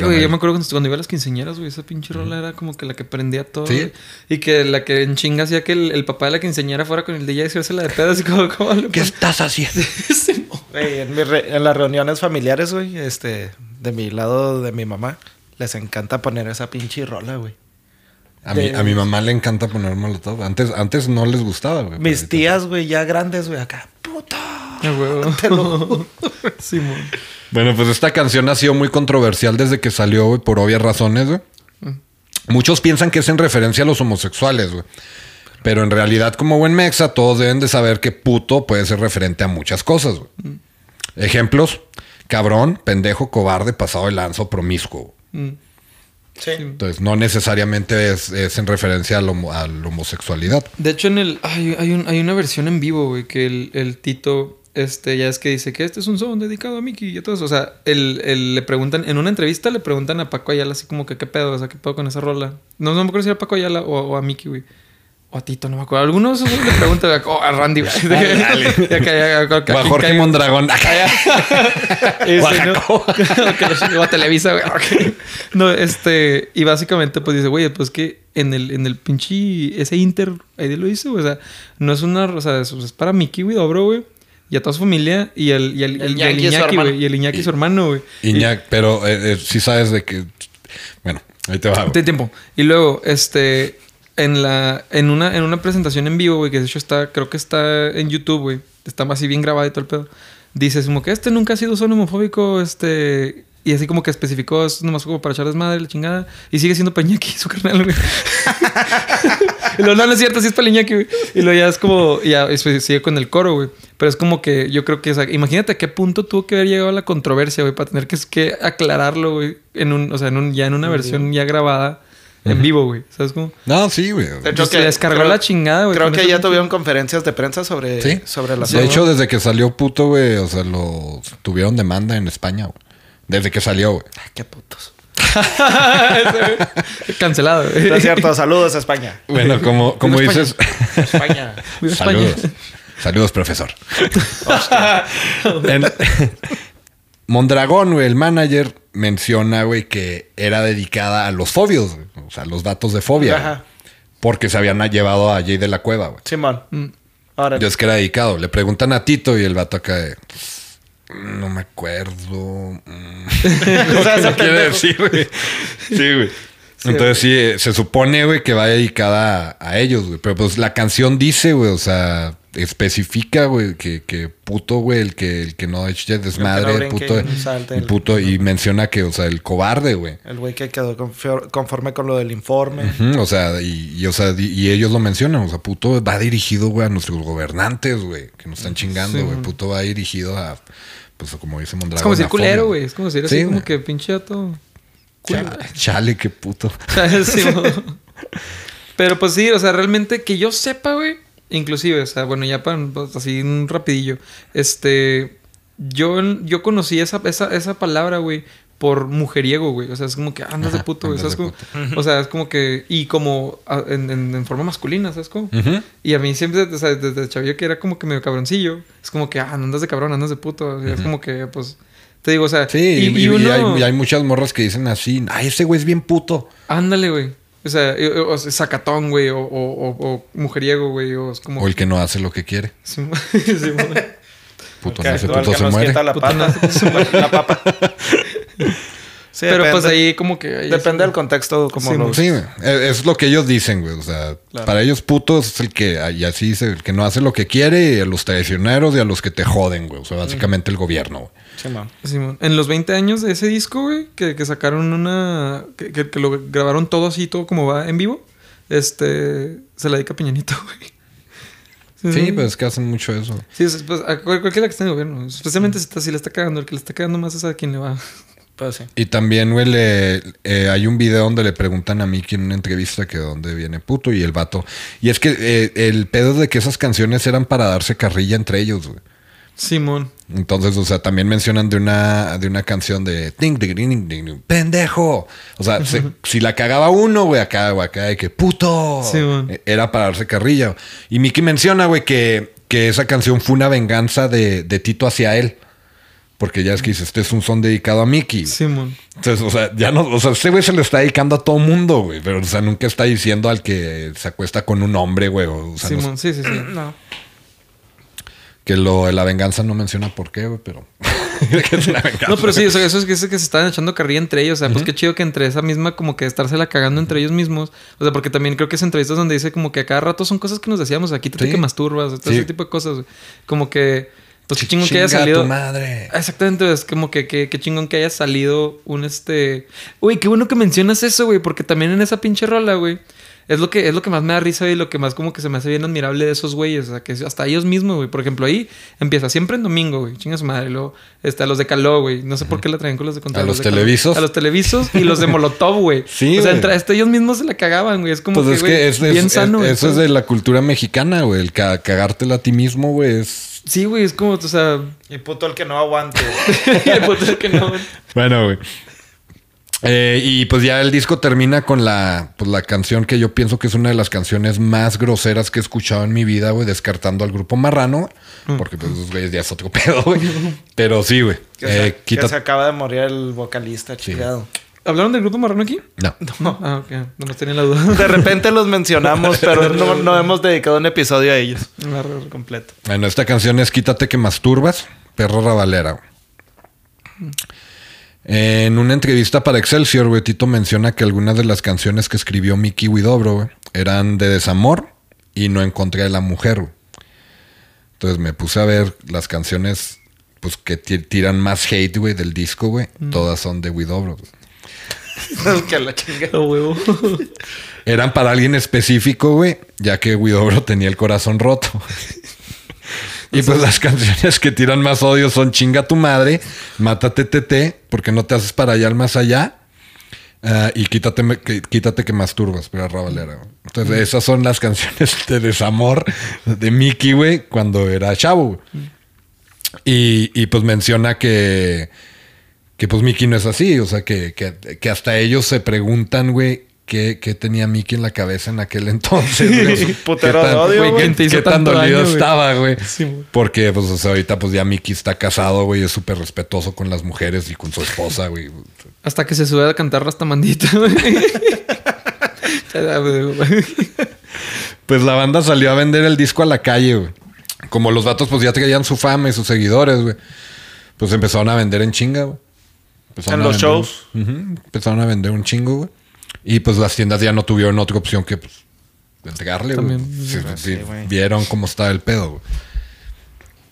Sí, güey, yo me acuerdo cuando, cuando iba a las quinceañeras, güey, esa pinche rola era como que la que prendía todo.
Sí.
güey. Y que la que en chinga hacía que el, el papá de la quinceañera fuera con el DJ a hacerse la de pedo, así como, como le
¿Qué estás haciendo?
Sí.
Güey, en, mi re- en las reuniones familiares, güey, este, de mi lado de mi mamá, les encanta poner esa pinche rola, güey.
A mi, a mi mamá le encanta poner molotov. Antes, antes no les gustaba, güey.
Mis tías, güey, ya grandes, güey, acá. Puta.
Bueno, pues esta canción ha sido muy controversial desde que salió, güey, por obvias razones, güey. Muchos piensan que es en referencia a los homosexuales, güey. Pero en realidad, como buen mexa, todos deben de saber que puto puede ser referente a muchas cosas, güey. Ejemplos: cabrón, pendejo, cobarde, pasado de lanzo, promiscuo.
Mm.
Sí.
Entonces, no necesariamente es, es en referencia a, la homo- a la homosexualidad.
De hecho, en el. Hay, hay, un- hay una versión en vivo, güey, que el, el Tito. Este, ya es que dice que este es un son dedicado a Mickey y a todo eso. O sea, el, el- le preguntan, en una entrevista le preguntan a Paco Ayala así como que qué pedo, o sea, qué pedo con esa rola. No, no me acuerdo si era Paco Ayala o, o a Mickey, güey. O a Tito, no me acuerdo. Algunos le preguntan güey, o a Randy, güey. Ya que- ya- ya-
O a Jorge. Mondragón.
Ese,
O a
Televisa, güey. No, este... Y básicamente, pues dice, güey, pues que en el, en el pinche... Ese Inter, ahí lo dice, güey. O sea, no es una... O sea, es, es para Mickey, güey, Dobro, güey. Y a toda su familia. Y el, y el,
El
el- y el
Iñaki, su
Iñaki,
hermano.
güey. Y el Iñaki, su hermano, güey.
Iñak, pero eh, eh, sí sabes de que. Bueno, ahí te va.
De tiempo. Y luego, este, en la, en una, en una presentación en vivo, güey, que de hecho está, creo que está en YouTube, güey. Está así bien grabado y todo el pedo. Dices como que este nunca ha sido solo homofóbico, este. Y así como que especificó, es nomás como para echar desmadre, la chingada. Y sigue siendo Pañaki, su carnal, güey. y luego, no, no es cierto, sí es Pañaki, güey. Y luego ya es como, ya sigue con el coro, güey. Pero es como que yo creo que, o sea, imagínate a qué punto tuvo que haber llegado la controversia, güey, para tener que, que aclararlo, güey, en un, o sea, en un, ya en una versión ya grabada en vivo, güey. ¿Sabes cómo?
No, sí, güey.
De hecho,
Se descargó la chingada, güey,
Creo que ya tuvieron conferencias de prensa sobre,
Sí.
sobre la
De hecho, desde que salió puto, güey, o sea, lo tuvieron demanda en España, güey. Desde que salió, güey.
Ay, qué putos.
Cancelado, güey.
No es cierto, saludos a España.
Bueno, como, como dices.
España.
Saludos. Saludos, profesor. En- Mondragón, güey, el manager, menciona, güey, que era dedicada a los fobios, güey. O sea, a los datos de fobia.
Ajá.
güey. Porque se habían llevado a Jay de la cueva, güey.
Simón.
Mm.
Ahora,
Yo es que era dedicado. Le preguntan a Tito y el vato acá de. No me acuerdo. mm".
O sea,
¿Qué quiere decir, güey? Sí, güey. Entonces sí, eh, se supone, güey, que va dedicada a, a ellos, güey. Pero pues la canción dice, güey, o sea, especifica, güey, que, que puto, güey, el que, el que no eche desmadre, puto,
y
y
el-
puto, y menciona que, o sea, el cobarde, güey.
el güey que quedó conforme con lo del informe.
Ujú, O sea, y, y, o sea, di- y ellos lo mencionan, o sea, puto va dirigido, güey, a nuestros gobernantes, güey, que nos están chingando,
Sí,
güey.
man.
Puto va dirigido a, pues como dice Mondragón.
Es como decir culero, güey. Es como decir
Sí,
así como
güey.
que pinche dato.
Chale, chale, qué puto.
Sí. Pero pues sí, o sea, realmente que yo sepa, güey. Inclusive, o sea, bueno, ya para pues, así un rapidillo. Este. Yo, yo conocí esa, esa, esa palabra, güey, por mujeriego, güey. O sea, es como que andas de puto, güey. ¿sabes
de
cómo? O sea, es como que. Y como ah, en, en- en forma masculina, ¿sabes cómo? Y a mí siempre, o sea, desde chavillo que era como que medio cabroncillo. Es como que, ah, andas de cabrón, andas de puto. O sea, Es como que, pues, Te digo, o sea,
Sí,
y,
y,
y
y
uno...
hay, y hay muchas morras que dicen así, ay, ese güey es bien puto.
Ándale, güey. O sea, y- o, o sea, sacatón, güey, o, o, o- o mujeriego, güey, o es como...
O el que no hace lo que quiere.
Sí, sí, bueno.
Puto
Que-
nace,
o el
puto se
nos
muere.
la
nace,
la papa. Sí,
Pero pues ahí como que... ahí
Depende
sí.
del contexto, como
Sí,
los...
Sí, güey. Es lo que ellos dicen, güey. O sea,
Claro.
para ellos putos es el que, y así dice, el que no hace lo que quiere, y a los traicioneros y a los que te joden, güey. O sea, básicamente el gobierno, güey.
Simón.
Simón. En los 20 años de ese disco, güey, que, que sacaron una... Que, que- que lo grabaron todo así, todo como va en vivo. Este... Se la dedica a Peñanito, güey.
Sí, pues es que hacen mucho eso.
Sí, es- pues, a cual- cualquiera que esté en el gobierno. Especialmente si, está- si le está cagando. El que le está cagando más es a quien le va.
Pues sí.
Y también, güey, le- eh, hay un video donde le preguntan a Mickey en una entrevista que de dónde viene puto y el vato. Y es que eh, el pedo de que esas canciones eran para darse carrilla entre ellos, güey.
Simón.
Entonces, o sea, también mencionan de una, de una canción de ding, ding, ding, ding, pendejo. O sea, se- si la cagaba uno, güey, acá, güey, acá de que puto.
Sí.
Eh, Era para darse carrilla. Y Mickey menciona, güey, que, que esa canción fue una venganza de, de Tito hacia él. Porque ya es que dice, este es un son dedicado a Mickey.
Simón.
Entonces, o sea, ya no, o sea, este güey se lo está dedicando a todo mundo, güey. Pero, o sea, nunca está diciendo al que se acuesta con un hombre, güey. O, no-
Simón. Sí, sí, sí.
No.
que lo de la venganza no menciona por qué, güey, pero. que es una venganza.
No, pero sí, o sea, eso es que, eso es que se estaban echando carrilla entre ellos. O sea, pues qué chido que entre esa misma, como que estársela cagando entre ellos mismos. O sea, porque también creo que es entrevistas donde dice como que a cada rato son cosas que nos decíamos. Aquí te
Sí.
que masturbas, todo
Sí.
ese tipo de cosas. güey. Como que, pues qué chingón que haya salido.
tu madre.
Exactamente, es como que, que, que chingón que haya salido un este. Uy, qué bueno que mencionas eso, güey, porque también en esa pinche rola, güey. Es lo, que, es lo que más me da risa y lo que más como que se me hace bien admirable de esos güeyes. O sea, que hasta ellos mismos, güey. Por ejemplo, ahí empieza siempre en domingo, güey. Chinga su madre. Luego, a los de Caló, güey. No sé por qué la traen con los de Contra.
A los
de Caló.
televisos.
A los televisos y los de Molotov, güey.
Sí,
O sea, entre hasta ellos mismos se la cagaban, güey. Es como
Pues
que,
es que
bien
es-
sano,
eso es de la cultura mexicana, güey. El ca- cagártela a ti mismo, güey, es.
Sí, güey, es como, o sea...
Y puto el que no aguante.
el puto que no, güey.
Bueno, güey. Eh, y pues ya el disco termina con la, pues la canción que yo pienso que es una de las canciones más groseras que he escuchado en mi vida, güey, descartando al grupo Marrano,
Mm.
porque pues esos güeyes ya es otro pedo, güey. Pero sí, güey.
Que, se,
Eh,
que se acaba de morir el vocalista, chingado.
¿Hablaron del grupo marrano aquí?
No.
No. Ah, ok. Nomás tenía la duda.
De repente los mencionamos, pero no, no hemos dedicado un episodio a ellos.
Arre,
Completo.
Bueno, esta canción es Quítate que masturbas, perro rabalera. güey. En una entrevista para Excelsior, güey, Tito menciona que algunas de las canciones que escribió Mickey Widobro, güey, eran de desamor y no en contra de la mujer, güey. Entonces me puse a ver las canciones, pues, que ti- tiran más hate, güey, del disco, güey. Todas son de Widobro.
Que la chinga.
A huevo.
Eran para alguien específico, güey, ya que Widobro tenía el corazón roto. y pues las canciones que tiran más odio son Chinga tu madre, Mátate TT, porque no te haces para allá al más allá. ah, y quítate, quítate que masturbas, pero Ravalera. güey. Entonces, esas son las canciones de desamor de Mickey, güey, cuando era chavo. Y, y, pues menciona que, que pues Mickey no es así. O sea, que, que, que hasta ellos se preguntan, güey, ¿qué, qué tenía Mickey en la cabeza en aquel entonces. güey?
Putero
¿Qué
de
tan-
odio,
güey,
güey.
¿Qué,
¿Quién te hizo
qué tan dolido
daño,
estaba, güey?
Sí, güey.
Porque, pues, o sea, ahorita pues ya Mickey está casado, güey, es súper respetuoso con las mujeres y con su esposa, güey.
Hasta que se sube a cantar Rastamandita, güey.
Pues la banda salió a vender el disco a la calle, güey. Como los vatos pues ya traían su fama y sus seguidores, güey. Pues empezaron a vender en chinga, güey. Empezaron
En los
vender-
shows.
Empezaron a vender un chingo, güey. Y pues las tiendas ya no tuvieron otra opción que pues entregarle, güey.
También.
Sí, sí,
Sí, güey.
vieron cómo estaba el pedo, güey.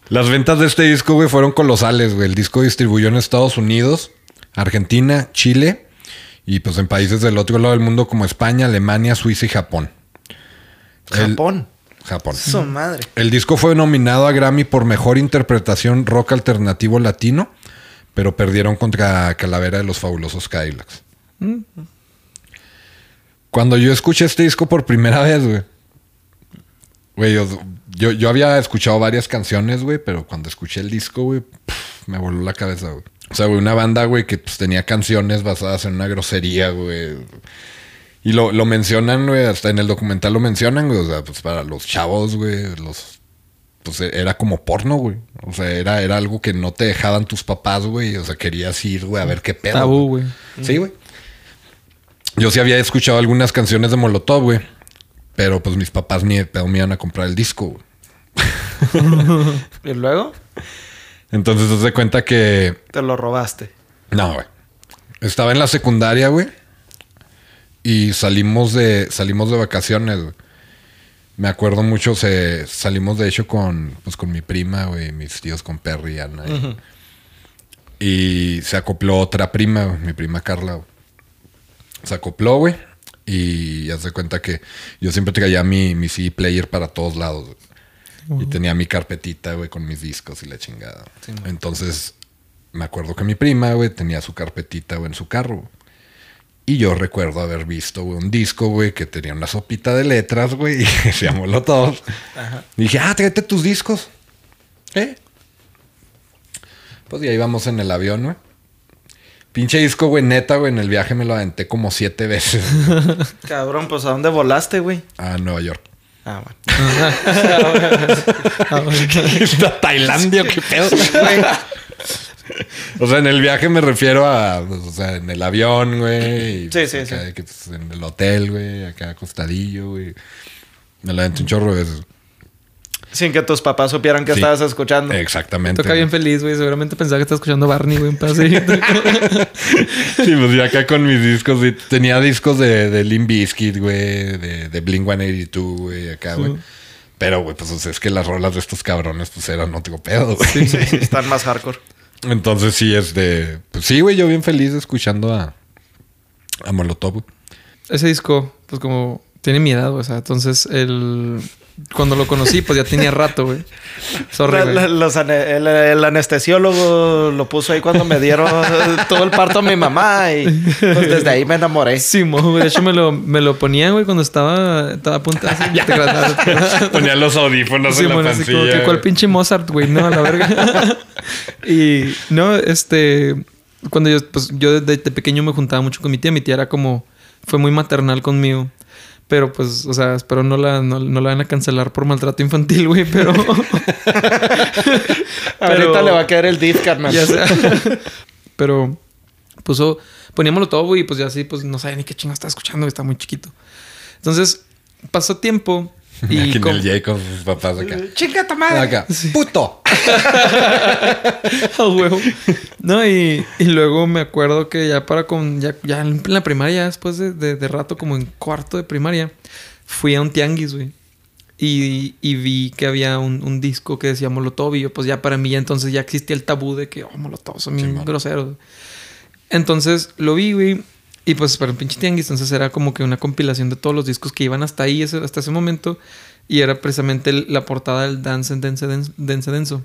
Las ventas de este disco, güey, fueron colosales, güey. El disco distribuyó en Estados Unidos, Argentina, Chile y pues en países del otro lado del mundo como España, Alemania, Suiza y Japón. El-
Japón.
Japón.
Su madre.
El disco fue nominado a Grammy por mejor interpretación rock alternativo latino, pero perdieron contra Calavera de los Fabulosos Cadillacs. Cuando yo escuché este disco por primera vez, güey. Güey, yo, yo, yo había escuchado varias canciones, güey, pero cuando escuché el disco, güey, me voló la cabeza, güey. O sea, güey, una banda, güey, que pues, tenía canciones basadas en una grosería, güey. Y lo, lo mencionan, güey, hasta en el documental lo mencionan, güey. O sea, pues para los chavos, güey, los pues era como porno, güey. O sea, era, era algo que no te dejaban tus papás, güey. O sea, querías ir, güey, a ver qué pedo.
Tabú, güey.
Sí, güey. Yo sí había escuchado algunas canciones de Molotov, güey. Pero pues mis papás ni de pedo me iban a comprar el disco, güey.
Y luego
Entonces te das cuenta que
te lo robaste.
No, güey. Estaba en la secundaria, güey. Y salimos de, salimos de vacaciones, güey. Me acuerdo mucho, se, salimos de hecho con, pues, con mi prima, güey, mis tíos con Perry y Ana. y- Y se acopló otra prima, mi prima Carla. Se acopló, güey. Y ya se cuenta que yo siempre traía mi, mi CD player para todos lados. Y tenía mi carpetita, güey, con mis discos y la chingada. Entonces, me acuerdo que mi prima, güey, tenía su carpetita, güey, en su carro. Y yo recuerdo haber visto, güey, un disco, güey, que tenía una sopita de letras, güey, y se llamó Molotov. Y dije, ah, tráete tus discos. ¿Eh? Pues ya íbamos en el avión, güey. Pinche disco, güey, neta, güey, en el viaje me lo aventé como siete veces
Cabrón, pues ¿a dónde volaste, güey?
a Nueva York.
Ah, bueno.
¿Está Tailandia o qué pedo? O sea, en el viaje me refiero a, pues, o sea, en el avión, güey. y,
Sí,
pues,
sí,
acá
sí.
de que, pues, en el hotel, güey, acá acostadillo, güey. Me la un chorro de veces.
Sin que tus papás supieran que
Sí.
estabas escuchando.
Exactamente.
Toca bien feliz, güey. Seguramente pensaba que estaba escuchando Barney, güey, un pedacito.
Sí, pues ya acá con mis discos, tenía discos de, de Limp Bizkit, güey, de, de Blink 182, güey, acá, güey. Pero, güey, pues o sea, es que las rolas de estos cabrones, pues eran otro pedo, güey.
Sí, sí, están más hardcore.
Entonces sí, es de. Pues sí, güey, yo bien feliz escuchando a, a Molotov.
Ese disco, pues como tiene mi edad. O sea, entonces el... Cuando lo conocí, pues ya tenía rato, güey. Sorry,
La-
güey.
la- los ane- el, el anestesiólogo lo puso ahí cuando me dieron todo el parto a mi mamá y pues desde ahí me enamoré.
Sí, mo, güey. De hecho, me lo, me lo ponía, güey, cuando estaba, estaba a punto de... te creas,
Ponía los audífonos
Sí, bueno, así como que cuál pinche Mozart, güey, no, a la verga. y no, este, cuando yo, pues yo desde de pequeño me juntaba mucho con mi tía, mi tía era como, fue muy maternal conmigo. Pero pues, o sea, espero no la, no, no la van a cancelar por maltrato infantil, güey, pero...
Ahorita le va a caer el div, carnal.
ya sea. pero puso, poníamoslo todo, güey, y pues ya así, pues no sabía ni qué chingo estaba escuchando, güey, estaba muy chiquito. Entonces, pasó tiempo y...
Aquí en
como-
el Jay con sus papás acá.
Chinga tu madre.
Acá. ¡Puto!
A huevo. No, y, y luego me acuerdo que ya para con. Ya, ya en la primaria, después de, de- de rato, como en cuarto de primaria, fui a un tianguis, güey. Y, y vi que había un, un disco que decía Molotov. Y yo, pues ya para mí, ya entonces ya existía el tabú de que, oh, Molotov son bien
Simón.
groseros. Entonces lo vi, güey. Y pues para un pinche tianguis, entonces era como que una compilación de todos los discos que iban hasta ahí, hasta ese momento. Y era precisamente el- la portada del Dance Denso. Dense Denso.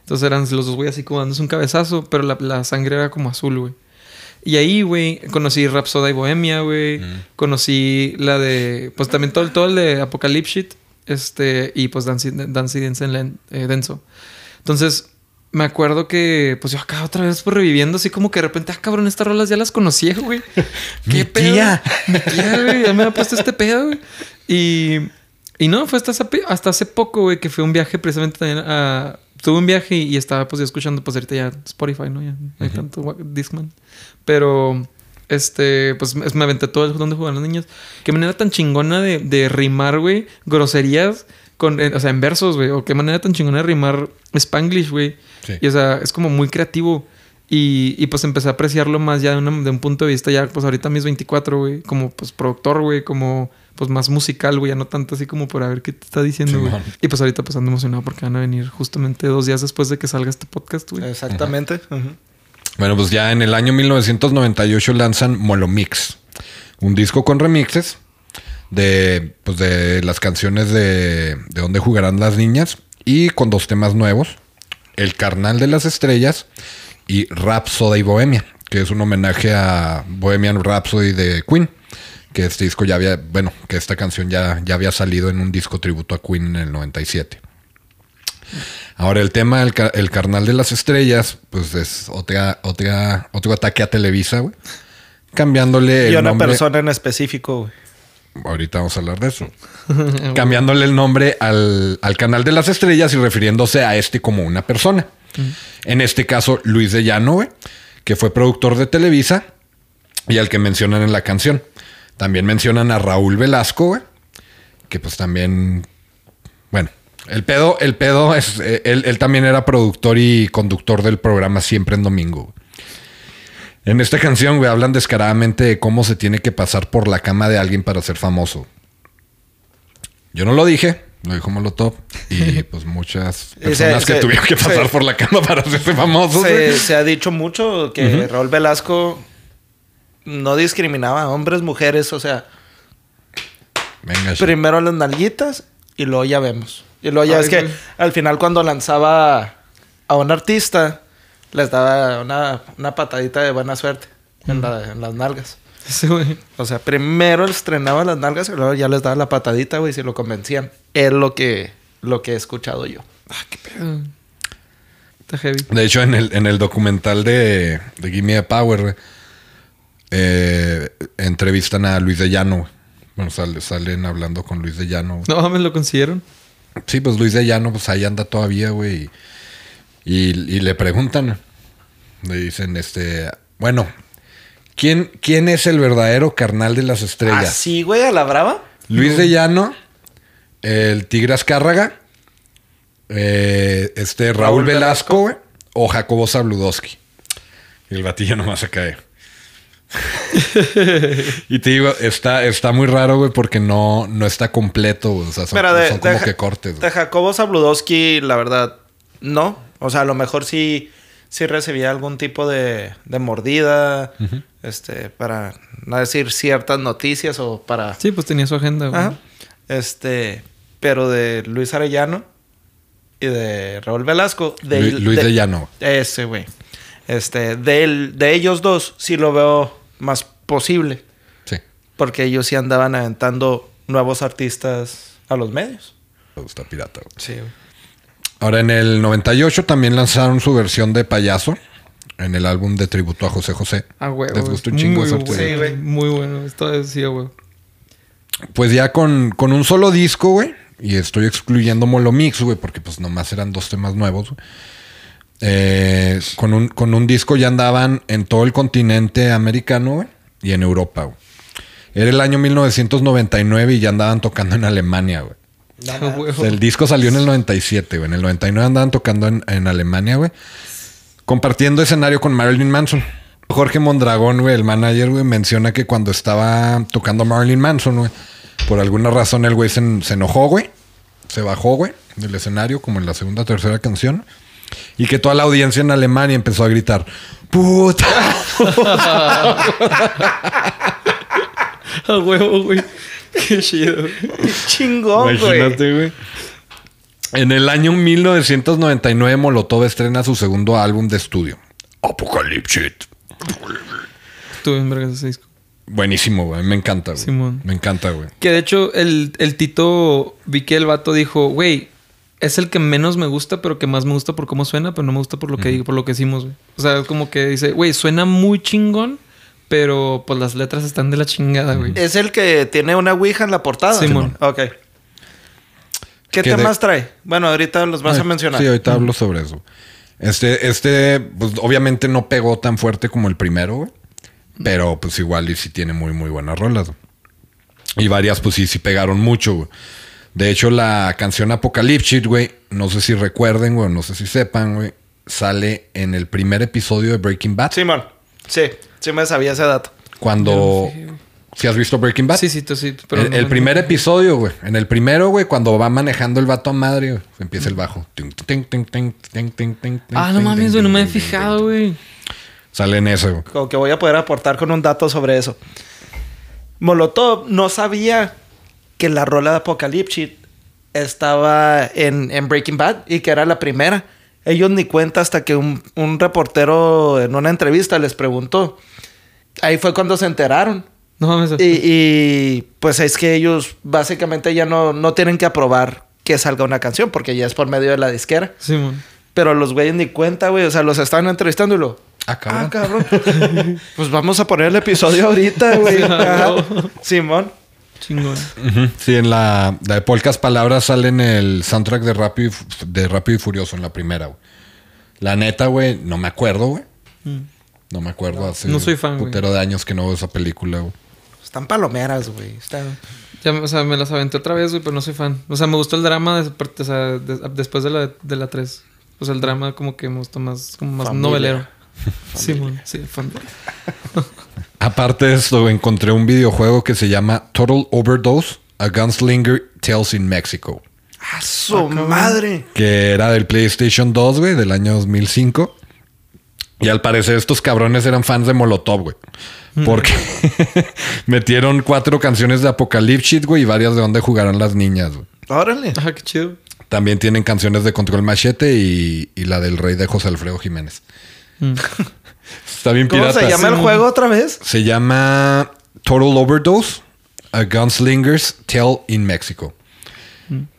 Entonces eran los dos güey así como dándose un cabezazo, pero la, la sangre era como azul, güey. Y ahí, güey, conocí Rhapsody Bohemia, güey. Conocí la de. Pues también todo, el- todo el de Apocalypse Shit. Este. Y pues Dancy Dense Len- eh, Denso. Entonces, me acuerdo que. Pues yo acá otra vez pues, reviviendo, así como que de repente, ah, cabrón, estas rolas ya las conocía, güey.
Mi
¿Qué pedo?
tía.
Mi tía, güey. Ya me había puesto este pedo, güey. Y. Y no, fue hasta hace, hasta hace poco, güey, que fue un viaje precisamente también a... Tuve un viaje y, y estaba pues ya escuchando, pues ahorita ya Spotify, ¿no? Ya no hay tanto Discman. Pero, este, pues es- me aventé todo el donde juegan los niños. Qué manera tan chingona de, de rimar, güey, groserías con, eh, o sea, en versos, güey. O qué manera tan chingona de rimar Spanglish, güey.
Sí.
Y o sea, es como muy creativo. Y, y, pues empecé a apreciarlo más ya de, una- de un punto de vista ya, pues ahorita mis 24, güey, como pues productor, güey, como pues más musical, güey, ya no tanto así como por a ver qué te está diciendo, güey. Y pues ahorita pues ando emocionado porque van a venir justamente dos días después de que salga este podcast, güey.
Exactamente.
Bueno, pues ya en el año 1998 lanzan Molomix, un disco con remixes de, pues de las canciones de, de Dónde jugarán las niñas y con dos temas nuevos, El Carnal de las Estrellas y Rhapsody Bohemia, que es un homenaje a Bohemian Rhapsody de Queen, que este disco ya había, bueno, que esta canción ya, ya había salido en un disco tributo a Queen en el 97. Ahora el tema del ca- el carnal de las estrellas, pues es otra, otra, otro ataque a Televisa, güey. Cambiándole el
Y una
nombre.
persona en específico, güey.
Ahorita vamos a hablar de eso. Cambiándole el nombre al, al canal de las estrellas y refiriéndose a este como una persona. En este caso, Luis de Llano, que fue productor de Televisa y al que mencionan en la canción. También mencionan a Raúl Velasco, güey, que pues también, bueno, el pedo, el pedo es, eh, él, él también era productor y conductor del programa Siempre en Domingo. En esta canción, güey, hablan descaradamente de cómo se tiene que pasar por la cama de alguien para ser famoso. Yo no lo dije, lo dijo Molotov. Y pues muchas personas
se-
que
se-
tuvieron que pasar
se-
por la cama para hacerse famosos.
Se, ha dicho mucho que Raúl Velasco no discriminaba a hombres, mujeres, o sea,
Venga,
primero las nalguitas y luego ya vemos. Y luego ya
Ay,
es que al final cuando lanzaba a un artista, les daba una, una patadita de buena suerte en, la- en las nalgas.
Güey.
O sea, primero estrenaba las nalgas y luego ya les daba la patadita, güey, si lo convencían. Es lo que, lo que he escuchado yo.
Ah, qué pedo. Está heavy.
De hecho, en el, en el documental de, de Gimme a Power, eh, entrevistan a Luis de Llano. Bueno, sale- salen hablando con Luis de Llano. güey.
No mames, lo consiguieron.
Sí, pues Luis de Llano, pues ahí anda todavía, güey. Y, y le preguntan, le dicen, este, bueno, ¿quién, ¿quién es el verdadero carnal de las estrellas?
¿Así, güey, a la brava?
Luis de Llano, el Tigre Azcárraga, eh, este Raúl,
Raúl
Velasco, güey, o Jacobo Zabludowski. El batillo nomás se cae. y te digo, está, está muy raro, güey, porque no, no está completo, güey. O sea, son,
de,
son como
de-
que cortes.
De. Jacobo Zabludowski, la verdad, no. O sea, a lo mejor sí, sí recibía algún tipo de, de mordida, este, para no decir ciertas noticias o para...
Sí, pues tenía su agenda, güey.
Ajá. Este, pero de Luis Arellano y de Raúl Velasco. De,
Lu- Luis de Llano.
Ese, güey. Este, de, él- de ellos dos sí lo veo más posible.
Sí,
Porque ellos sí andaban aventando nuevos artistas a los medios.
está pirata. güey.
Sí, güey.
Ahora, en el 98 también lanzaron su versión de payaso en el álbum de tributo a José José.
Ah, güey.
Les gustó un chingo
Muy
esa.
Sí, güey.
Muy bueno. Esto decía, güey.
Pues ya con, con un solo disco, güey. Y estoy excluyendo Molomix, güey, porque pues nomás eran dos temas nuevos. güey. Eh, con, un, con un disco ya andaban en todo el continente americano, güey, y en Europa, güey. Era el año 1999 y ya andaban tocando en Alemania, güey.
Güey.
O sea, el disco salió en el 97, güey. En el 99 andaban tocando en, en Alemania, güey. Compartiendo escenario con Marilyn Manson. Jorge Mondragón, güey, el manager, güey, menciona que cuando estaba tocando Marilyn Manson, güey, por alguna razón el güey se, se enojó, güey. Se bajó, güey, del escenario, como en la segunda o tercera canción. Y que toda la audiencia en Alemania empezó a gritar, ¡Puta!
A huevo, güey. Qué chido.
Chingón, güey.
Imagínate, güey. En el año 1999, Molotov estrena su segundo álbum de estudio, Apocalypse.
Estuve en vergas ese disco.
Buenísimo, güey. Me encanta, güey.
Simón.
Me encanta, güey.
Que de hecho, el, el Tito, vi que el vato dijo, güey, es el que menos me gusta, pero que más me gusta por cómo suena, pero no me gusta por lo que por lo que hicimos, güey. O sea, como que dice, güey, suena muy chingón, pero pues las letras están de la chingada, güey.
Es el que tiene una ouija en la portada.
Simón.
Ok. ¿Qué
Que de-
temas trae? Bueno, ahorita los vas a
Ay,
mencionar.
Sí, ahorita hablo sobre eso. Este, este, pues obviamente no pegó tan fuerte como el primero, güey. Pero pues igual y sí tiene muy, muy buenas rolas. güey. Y varias, pues sí, sí pegaron mucho, güey. De hecho, la canción Apocalypse, güey, no sé si recuerden, güey, no sé si sepan, güey, sale en el primer episodio de Breaking Bad.
Simón. Sí, sí me sabía ese dato.
Cuando. ¿Si has visto Breaking Bad?
Sí, sí, tú sí. Pero
el,
no-
el primer episodio, güey. En el primero, güey, cuando va manejando el vato a madre, güey, empieza el bajo.
Ah, no mames, güey, no me he fijado, güey.
Sale en eso, güey.
Como que voy a poder aportar con un dato sobre eso. Molotov no sabía que la rola de Apocalypse estaba en, en Breaking Bad y que era la primera. Ellos ni cuenta hasta que un, un reportero en una entrevista les preguntó. Ahí fue cuando se enteraron.
No mames.
Y, y, pues es que ellos básicamente ya no, no tienen que aprobar que salga una canción porque ya es por medio de la disquera.
Simón.
Pero los güeyes ni cuenta, güey. O sea, los estaban entrevistando y lo...
Ah, cabrón.
Ah, cabrón. pues vamos a poner el episodio ahorita, güey.
Sí.
Simón.
Chingón.
Sí, en la, la de Polcas Palabras sale en el soundtrack de Rápido y, de Rápido y Furioso, en la primera, güey. La neta, güey, no me acuerdo, güey. No me acuerdo. Hace
No soy fan,
un
güey.
putero de años que no veo esa película, güey.
Están palomeras, güey. Están...
Ya, o sea, me las aventé otra vez, güey, pero no soy fan. O sea, me gustó el drama o sea, después de la, de la 3. O sea, el drama como que me gustó más, como más
Familia.
novelero. Sí, mon, sí, familia.
Aparte de esto, encontré un videojuego que se llama Total Overdose, A Gunslinger Tales in Mexico.
¡Ah, su madre!
que era del PlayStation 2, güey, del año 2005. Y al parecer estos cabrones eran fans de Molotov, güey. Porque metieron cuatro canciones de Apocalypse, güey, y varias de donde jugarán las niñas, güey.
Órale.
Ajá, qué chido.
También tienen canciones de Control Machete y, y la del rey de José Alfredo Jiménez. Está bien
¿Cómo
pirata.
se llama el juego otra vez?
Se llama Total Overdose, A Gunslinger's Tale in Mexico.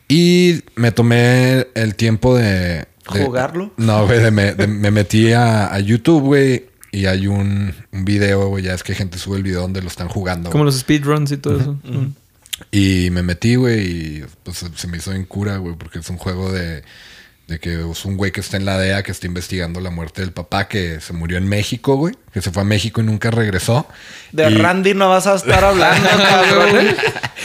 Y me tomé el tiempo de... de-
¿Jugarlo?
No, güey, de me, de- me metí a, a YouTube, güey, y hay un, un video, güey, ya es que gente sube el video donde lo están jugando.
Como los speedruns y todo eso. Mm.
Y me metí, güey, y pues se me hizo en cura, güey, porque es un juego de, de que es un güey que está en la DEA que está investigando la muerte del papá que se murió en México, güey, que se fue a México y nunca regresó.
De
Y-
Randy no vas a estar hablando, cabrón.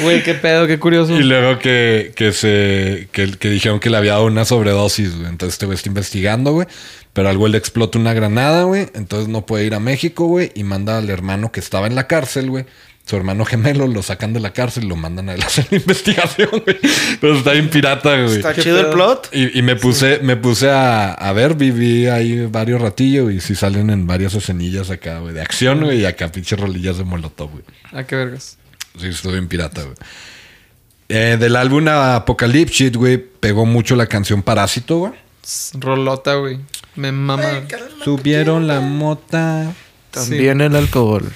Güey, qué pedo, qué curioso.
Y luego que, que se que, que dijeron que le había dado una sobredosis, güey. Entonces este güey está investigando, güey. Pero al güey le explota una granada, güey. Entonces no puede ir a México, güey. Y manda al hermano que estaba en la cárcel, güey. Su hermano gemelo lo sacan de la cárcel y lo mandan a él a hacer la investigación, güey. Pero está bien pirata, güey.
Está chido el plot.
Y, y me puse, me puse a, a ver, viví ahí varios ratillos y sí salen en varias escenillas acá, güey, de acción, güey, y acá pinches rolillas de molotov, güey.
Ah, qué vergas.
Sí, estoy bien pirata, güey. Eh, del álbum Apocalypse, güey, pegó mucho la canción Parásito, güey.
Rolota, güey. Me mama.
Subieron la mota.
También el alcohol.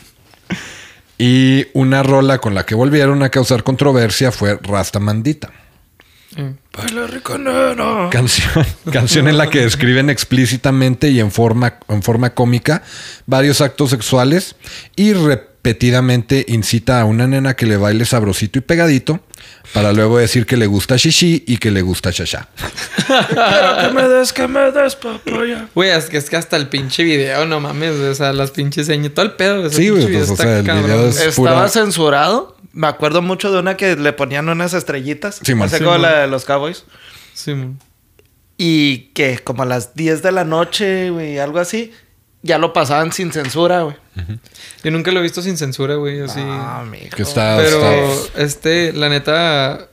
Y una rola con la que volvieron a causar controversia fue Rasta Mandita.
Eh.
Canción, canción en la que describen explícitamente y en forma, en forma cómica varios actos sexuales y repetidamente incita a una nena que le baile sabrosito y pegadito para luego decir que le gusta shishi y que le gusta shasha.
que me des, que me des, papaya.
Güey, es que, es que hasta el pinche video, no mames. O sea, las pinches señas, todo el pedo. ese
Sí, güey, pues, o
está
sea, el video es-
Estaba
pura-
censurado. Me acuerdo mucho de una que le ponían unas estrellitas.
Sí,
como
mon.
la de los Cowboys.
Sí, mon.
Y que como a las 10 de la noche, güey, algo así, ya lo pasaban sin censura, güey.
Yo nunca lo he visto sin censura, güey. Así.
Ah.
Que está,
Pero,
está-
este, la neta,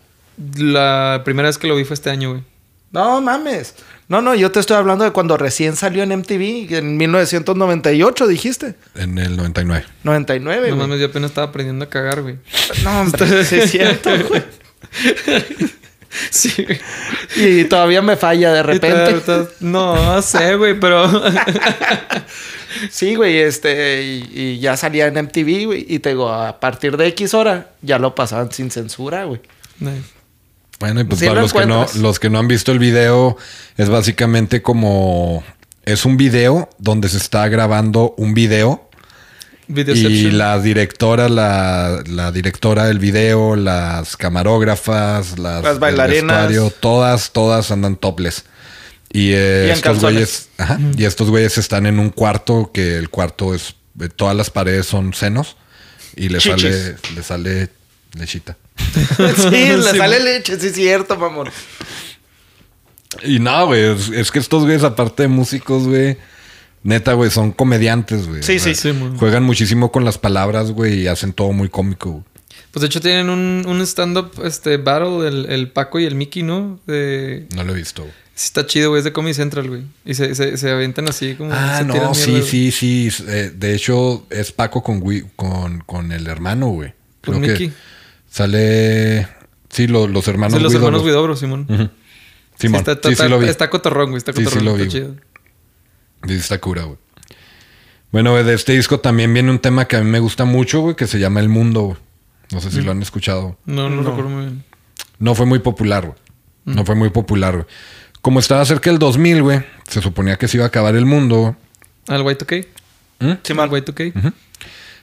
la primera vez que lo vi fue este año, güey.
No mames. No, no, yo te estoy hablando de cuando recién salió en MTV, en 1998, dijiste.
en el 99.
99,
No
güey.
mames, yo apenas estaba aprendiendo a cagar, güey.
No, hombre, sí es cierto, güey.
Sí, güey.
Y todavía me falla de repente.
ta- No sé, güey, pero.
Sí, güey, este, y, y ya salía en MTV, güey. Y te digo, a partir de X hora, ya lo pasaban sin censura, güey.
Bueno, y pues
Sí
para
lo
los que, no, los que no han visto el video, es básicamente como... Es un video donde se está grabando un video y la directora, la, la directora del video, las camarógrafas, las,
Las bailarinas.
vestuario, todas, todas andan topless. Y, eh,
Y
estos güeyes, ajá, y estos güeyes están en un cuarto que el cuarto es, eh, todas las paredes son senos y le sale, le sale lechita.
sí, le
Sí,
sale leche, sí es cierto, mamón.
Y no, güey, es, es que estos güeyes, aparte de músicos, güey, neta, güey, son comediantes, güey.
Sí,
O sea,
sí.
Sí.
Juegan muchísimo con las palabras, güey, y hacen todo muy cómico. güey.
Pues de hecho tienen un, un stand-up este, battle, el, el Paco y el Mickey, ¿no? De...
No lo he visto.
Sí está chido, güey. Es de Comedy Central, güey. Y se, se, se avientan así como...
Ah,
se tiran
no, sí,
mierda,
sí, sí. eh, de hecho, es Paco con, con, con el hermano, güey.
Con
Creo
Mickey.
Sale... Sí, lo- los hermanos
Sí, los
Guidobro.
hermanos Guidobro, Simón.
Ujú.
Sí,
Simón,
está, está,
sí, sí lo vi.
está cotorrón, güey. Está
Sí, sí
cotorrón.
lo vi,
está chido.
Sí, está cura, güey. Bueno, güey, de este disco también viene un tema que a mí me gusta mucho, güey, que se llama El Mundo, güey. No sé si lo han escuchado.
No, no, recuerdo muy bien.
No fue muy popular, güey. No fue muy popular, güey. Como estaba cerca del 2000, güey, se suponía que se iba a acabar el mundo.
¿Al Y2K?
¿Mm?
Sí, man.
¿Al Y2K?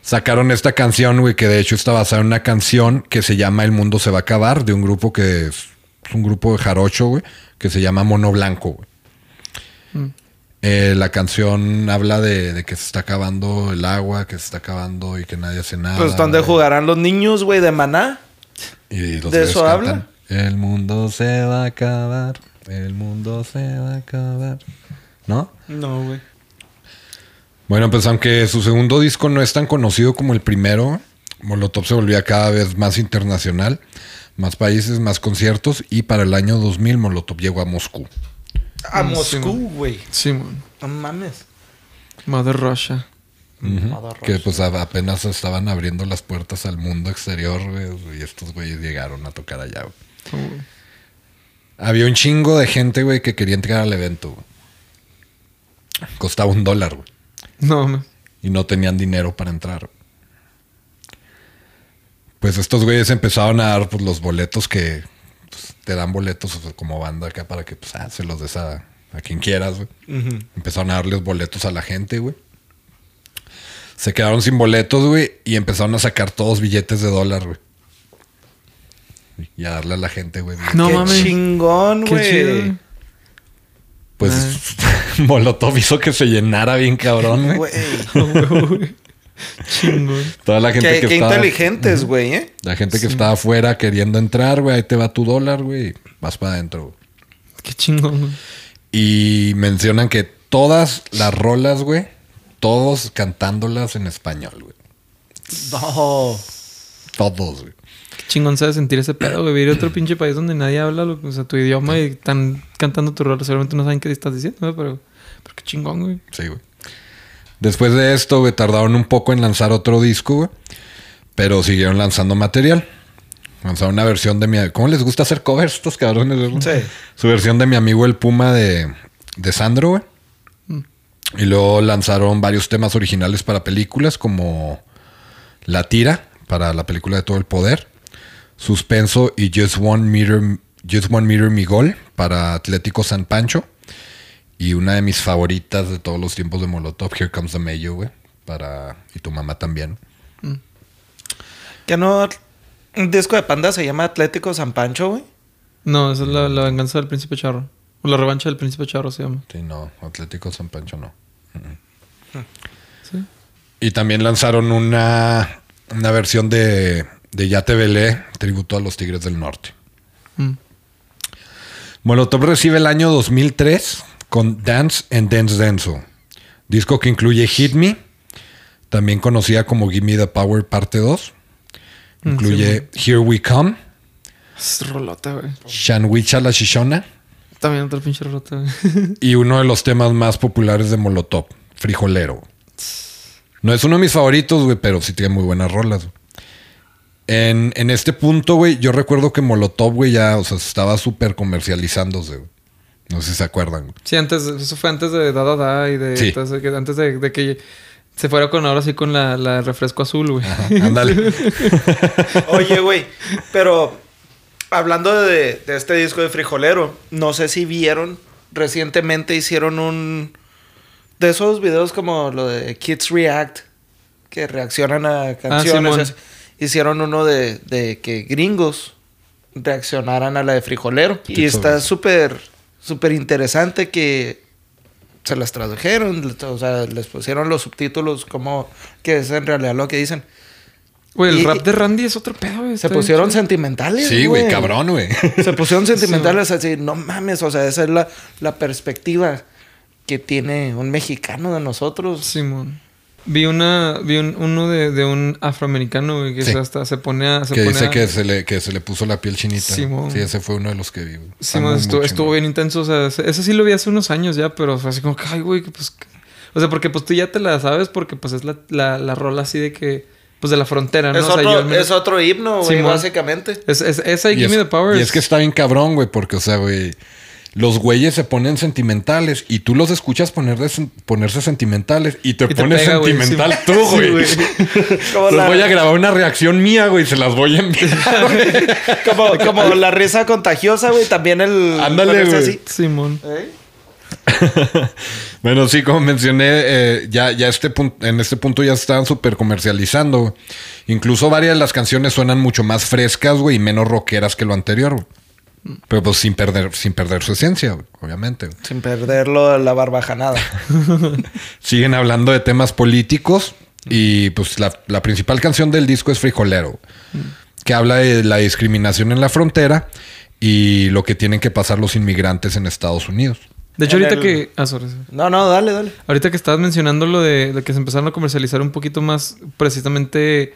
sacaron esta canción, güey, que de hecho está basada en una canción que se llama El Mundo Se Va a Acabar, de un grupo que es, es un grupo de jarocho, güey, que se llama Mono Blanco, güey. Eh, la canción habla de, de que se está acabando el agua, que se está acabando y que nadie hace nada.
Pues ¿dónde jugarán los niños, güey, de maná?
Y los
¿De eso
cantan, El mundo se va a acabar, el mundo se va a acabar. ¿No?
No, güey.
Bueno, pues aunque su segundo disco no es tan conocido como el primero, Molotov se volvía cada vez más internacional, más países, más conciertos y para el año 2000 Molotov llegó a Moscú.
A
Mm, sí,
Moscú, güey.
Simón.
No mames.
Mother Russia.
Mother
Que
Russia.
pues a- apenas estaban abriendo las puertas al mundo exterior güey, y estos güeyes llegaron a tocar allá. güey.
Oh.
Había un chingo de gente, güey, que quería entrar al evento. güey. Costaba un dólar, güey.
No, mames.
y no tenían dinero para entrar. Pues estos güeyes empezaron a dar pues, los boletos que pues, te dan boletos o sea, como banda acá para que pues, ah, se los des a, a quien quieras. güey. Empezaron a darles boletos a la gente, güey. Se quedaron sin boletos, güey, y empezaron a sacar todos billetes de dólar, güey. Y a darle a la gente, güey.
No
Qué
mames.
chingón, güey.
Pues Molotov hizo que se llenara bien cabrón, güey.
Chingón.
Toda la gente
Qué,
que
qué
estaba...
inteligentes, güey, ¿eh?
La gente que estaba afuera queriendo entrar, güey, ahí te va tu dólar, güey, y vas para adentro. güey.
Qué chingón, güey.
Y mencionan que todas las rolas, güey, todos cantándolas en español, güey.
No.
Todos, güey.
Qué chingón sabe sentir ese pedo, güey. Vivir en otro pinche país donde nadie habla lo- o sea, tu idioma y están cantando tu rol. Seguramente no saben qué estás diciendo, güey, pero, pero qué chingón, güey.
Sí, güey. Después de esto, güey, tardaron un poco en lanzar otro disco, güey. Pero siguieron lanzando material. Lanzaron una versión de mi... ¿Cómo les gusta hacer covers estos cabrones? güey?
Sí.
Su versión de mi amigo el Puma de, de Sandro, güey. Y luego lanzaron varios temas originales para películas como La Tira, para la película de Todo el Poder. Suspenso y Just One Meter, Just One Meter Mi Gol para Atlético San Pancho. Y una de mis favoritas de todos los tiempos de Molotov, Here Comes the Mayo, güey. Para... Y tu mamá también.
Que no. Un disco de panda se llama Atlético San Pancho, güey.
No, esa es la, la venganza del príncipe charro. O la revancha del príncipe charro se llama.
Sí, no. Atlético San Pancho no.
Sí.
Y también lanzaron una, una versión de, de Ya te velé, tributo a los Tigres del Norte.
Mm.
Molotov recibe el año 2003 con Dance and Dance Denso, disco que incluye Hit Me, también conocida como Give Me the Power Parte 2.
Mm,
Incluye Here We Come,
Es rolota, güey.
Shanwicha la Shishona
También otra pinche rolota, güey.
y uno de los temas más populares de Molotov, Frijolero. No es uno de mis favoritos, güey, pero sí tiene muy buenas rolas. En, en este punto, güey, yo recuerdo que Molotov, güey, ya, o sea, estaba súper comercializándose, güey. No sé si se acuerdan. güey.
Sí, antes, eso fue antes de Da Da Da y de.
Sí.
antes de, de que se fuera con ahora sí con la, la refresco azul, güey.
Ándale.
Oye, güey. Pero hablando de, de este disco de Frijolero, no sé si vieron. Recientemente hicieron un. De esos videos como lo de Kids React. Que reaccionan a canciones. Y así. Hicieron uno de, de que gringos reaccionaran a la de Frijolero. Y está súper, súper interesante que se las tradujeron. O sea, les pusieron los subtítulos como que es en realidad lo que dicen.
Güey, el
Y-
rap de Randy es otro pedo, güey.
Se
bien
pusieron
chido.
sentimentales.
Sí, güey, cabrón, güey.
Se pusieron sentimentales así, no mames, o sea, esa es la, la perspectiva que tiene un mexicano de nosotros.
Simón. Vi una, vi un- uno de, de un afroamericano, güey, que
Sí.
hasta se pone a. Se
Que
pone
dice
a-
que se, le, que se le puso la piel chinita.
Simón.
Sí, ese fue uno de los que vi.
Simón,
muy,
estuvo,
muy
estuvo bien intenso. O sea, ese sí lo vi hace unos años ya, pero fue así como que, ay, güey, que pues. que- O sea, porque pues tú ya te la sabes, porque pues es la, la, la rola así de que. Pues de la frontera, ¿no?
Es,
O sea,
otro, es otro himno, güey,
Simón.
básicamente.
es, es- esa y,
Y
Give
es,
Me the Power.
y es que está bien cabrón, güey, porque, o sea, güey, los güeyes se ponen sentimentales y tú los escuchas poner de- ponerse sentimentales y te
Y te
pones
pega,
sentimental
sí.
tú, güey. Les
la,
voy a grabar una reacción mía, güey, y se las voy a enviar.
como, como la risa contagiosa, güey, también el...
Ándale, güey.
Simón.
¿Eh?
bueno, sí, como mencioné, eh, ya, ya este punto, en este punto ya se estaban súper comercializando. Incluso varias de las canciones suenan mucho más frescas, güey, y menos rockeras que lo anterior. güey. Pero pues sin perder, sin perder su esencia, obviamente.
Sin perderlo la barbajanada.
Siguen hablando de temas políticos y pues la, la principal canción del disco es Frijolero, que habla de la discriminación en la frontera y lo que tienen que pasar los inmigrantes en Estados Unidos.
De hecho,
En
ahorita
el-
que. Ah, sorry, sorry.
No, no, dale, dale.
Ahorita que estabas mencionando lo de, de que se empezaron a comercializar un poquito más, precisamente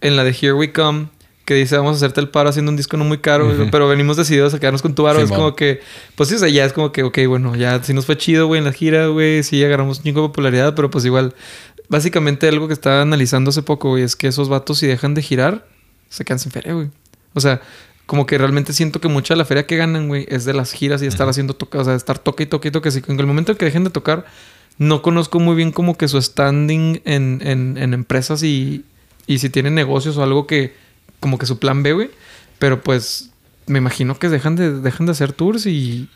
en la de Here We Come, que dice vamos a hacerte el paro haciendo un disco no muy caro, pero venimos decididos a quedarnos con tu varo. es como que, pues sí, o sea, ya es como que, ok, bueno, ya sí nos fue chido, güey, en la gira, güey, sí agarramos un chingo de popularidad, pero pues igual, básicamente algo que estaba analizando hace poco, güey, es que esos vatos si dejan de girar, se quedan sin feria, güey. O sea, como que realmente siento que mucha de la feria que ganan, güey, es de las giras y estar haciendo toca, o sea, estar toque y toque y toque. Así que en el momento en que dejen de tocar, no conozco muy bien como que su standing en, en, en empresas y, y si tienen negocios o algo que, como que su plan B, güey. Pero pues me imagino que dejan de, dejan de hacer tours y.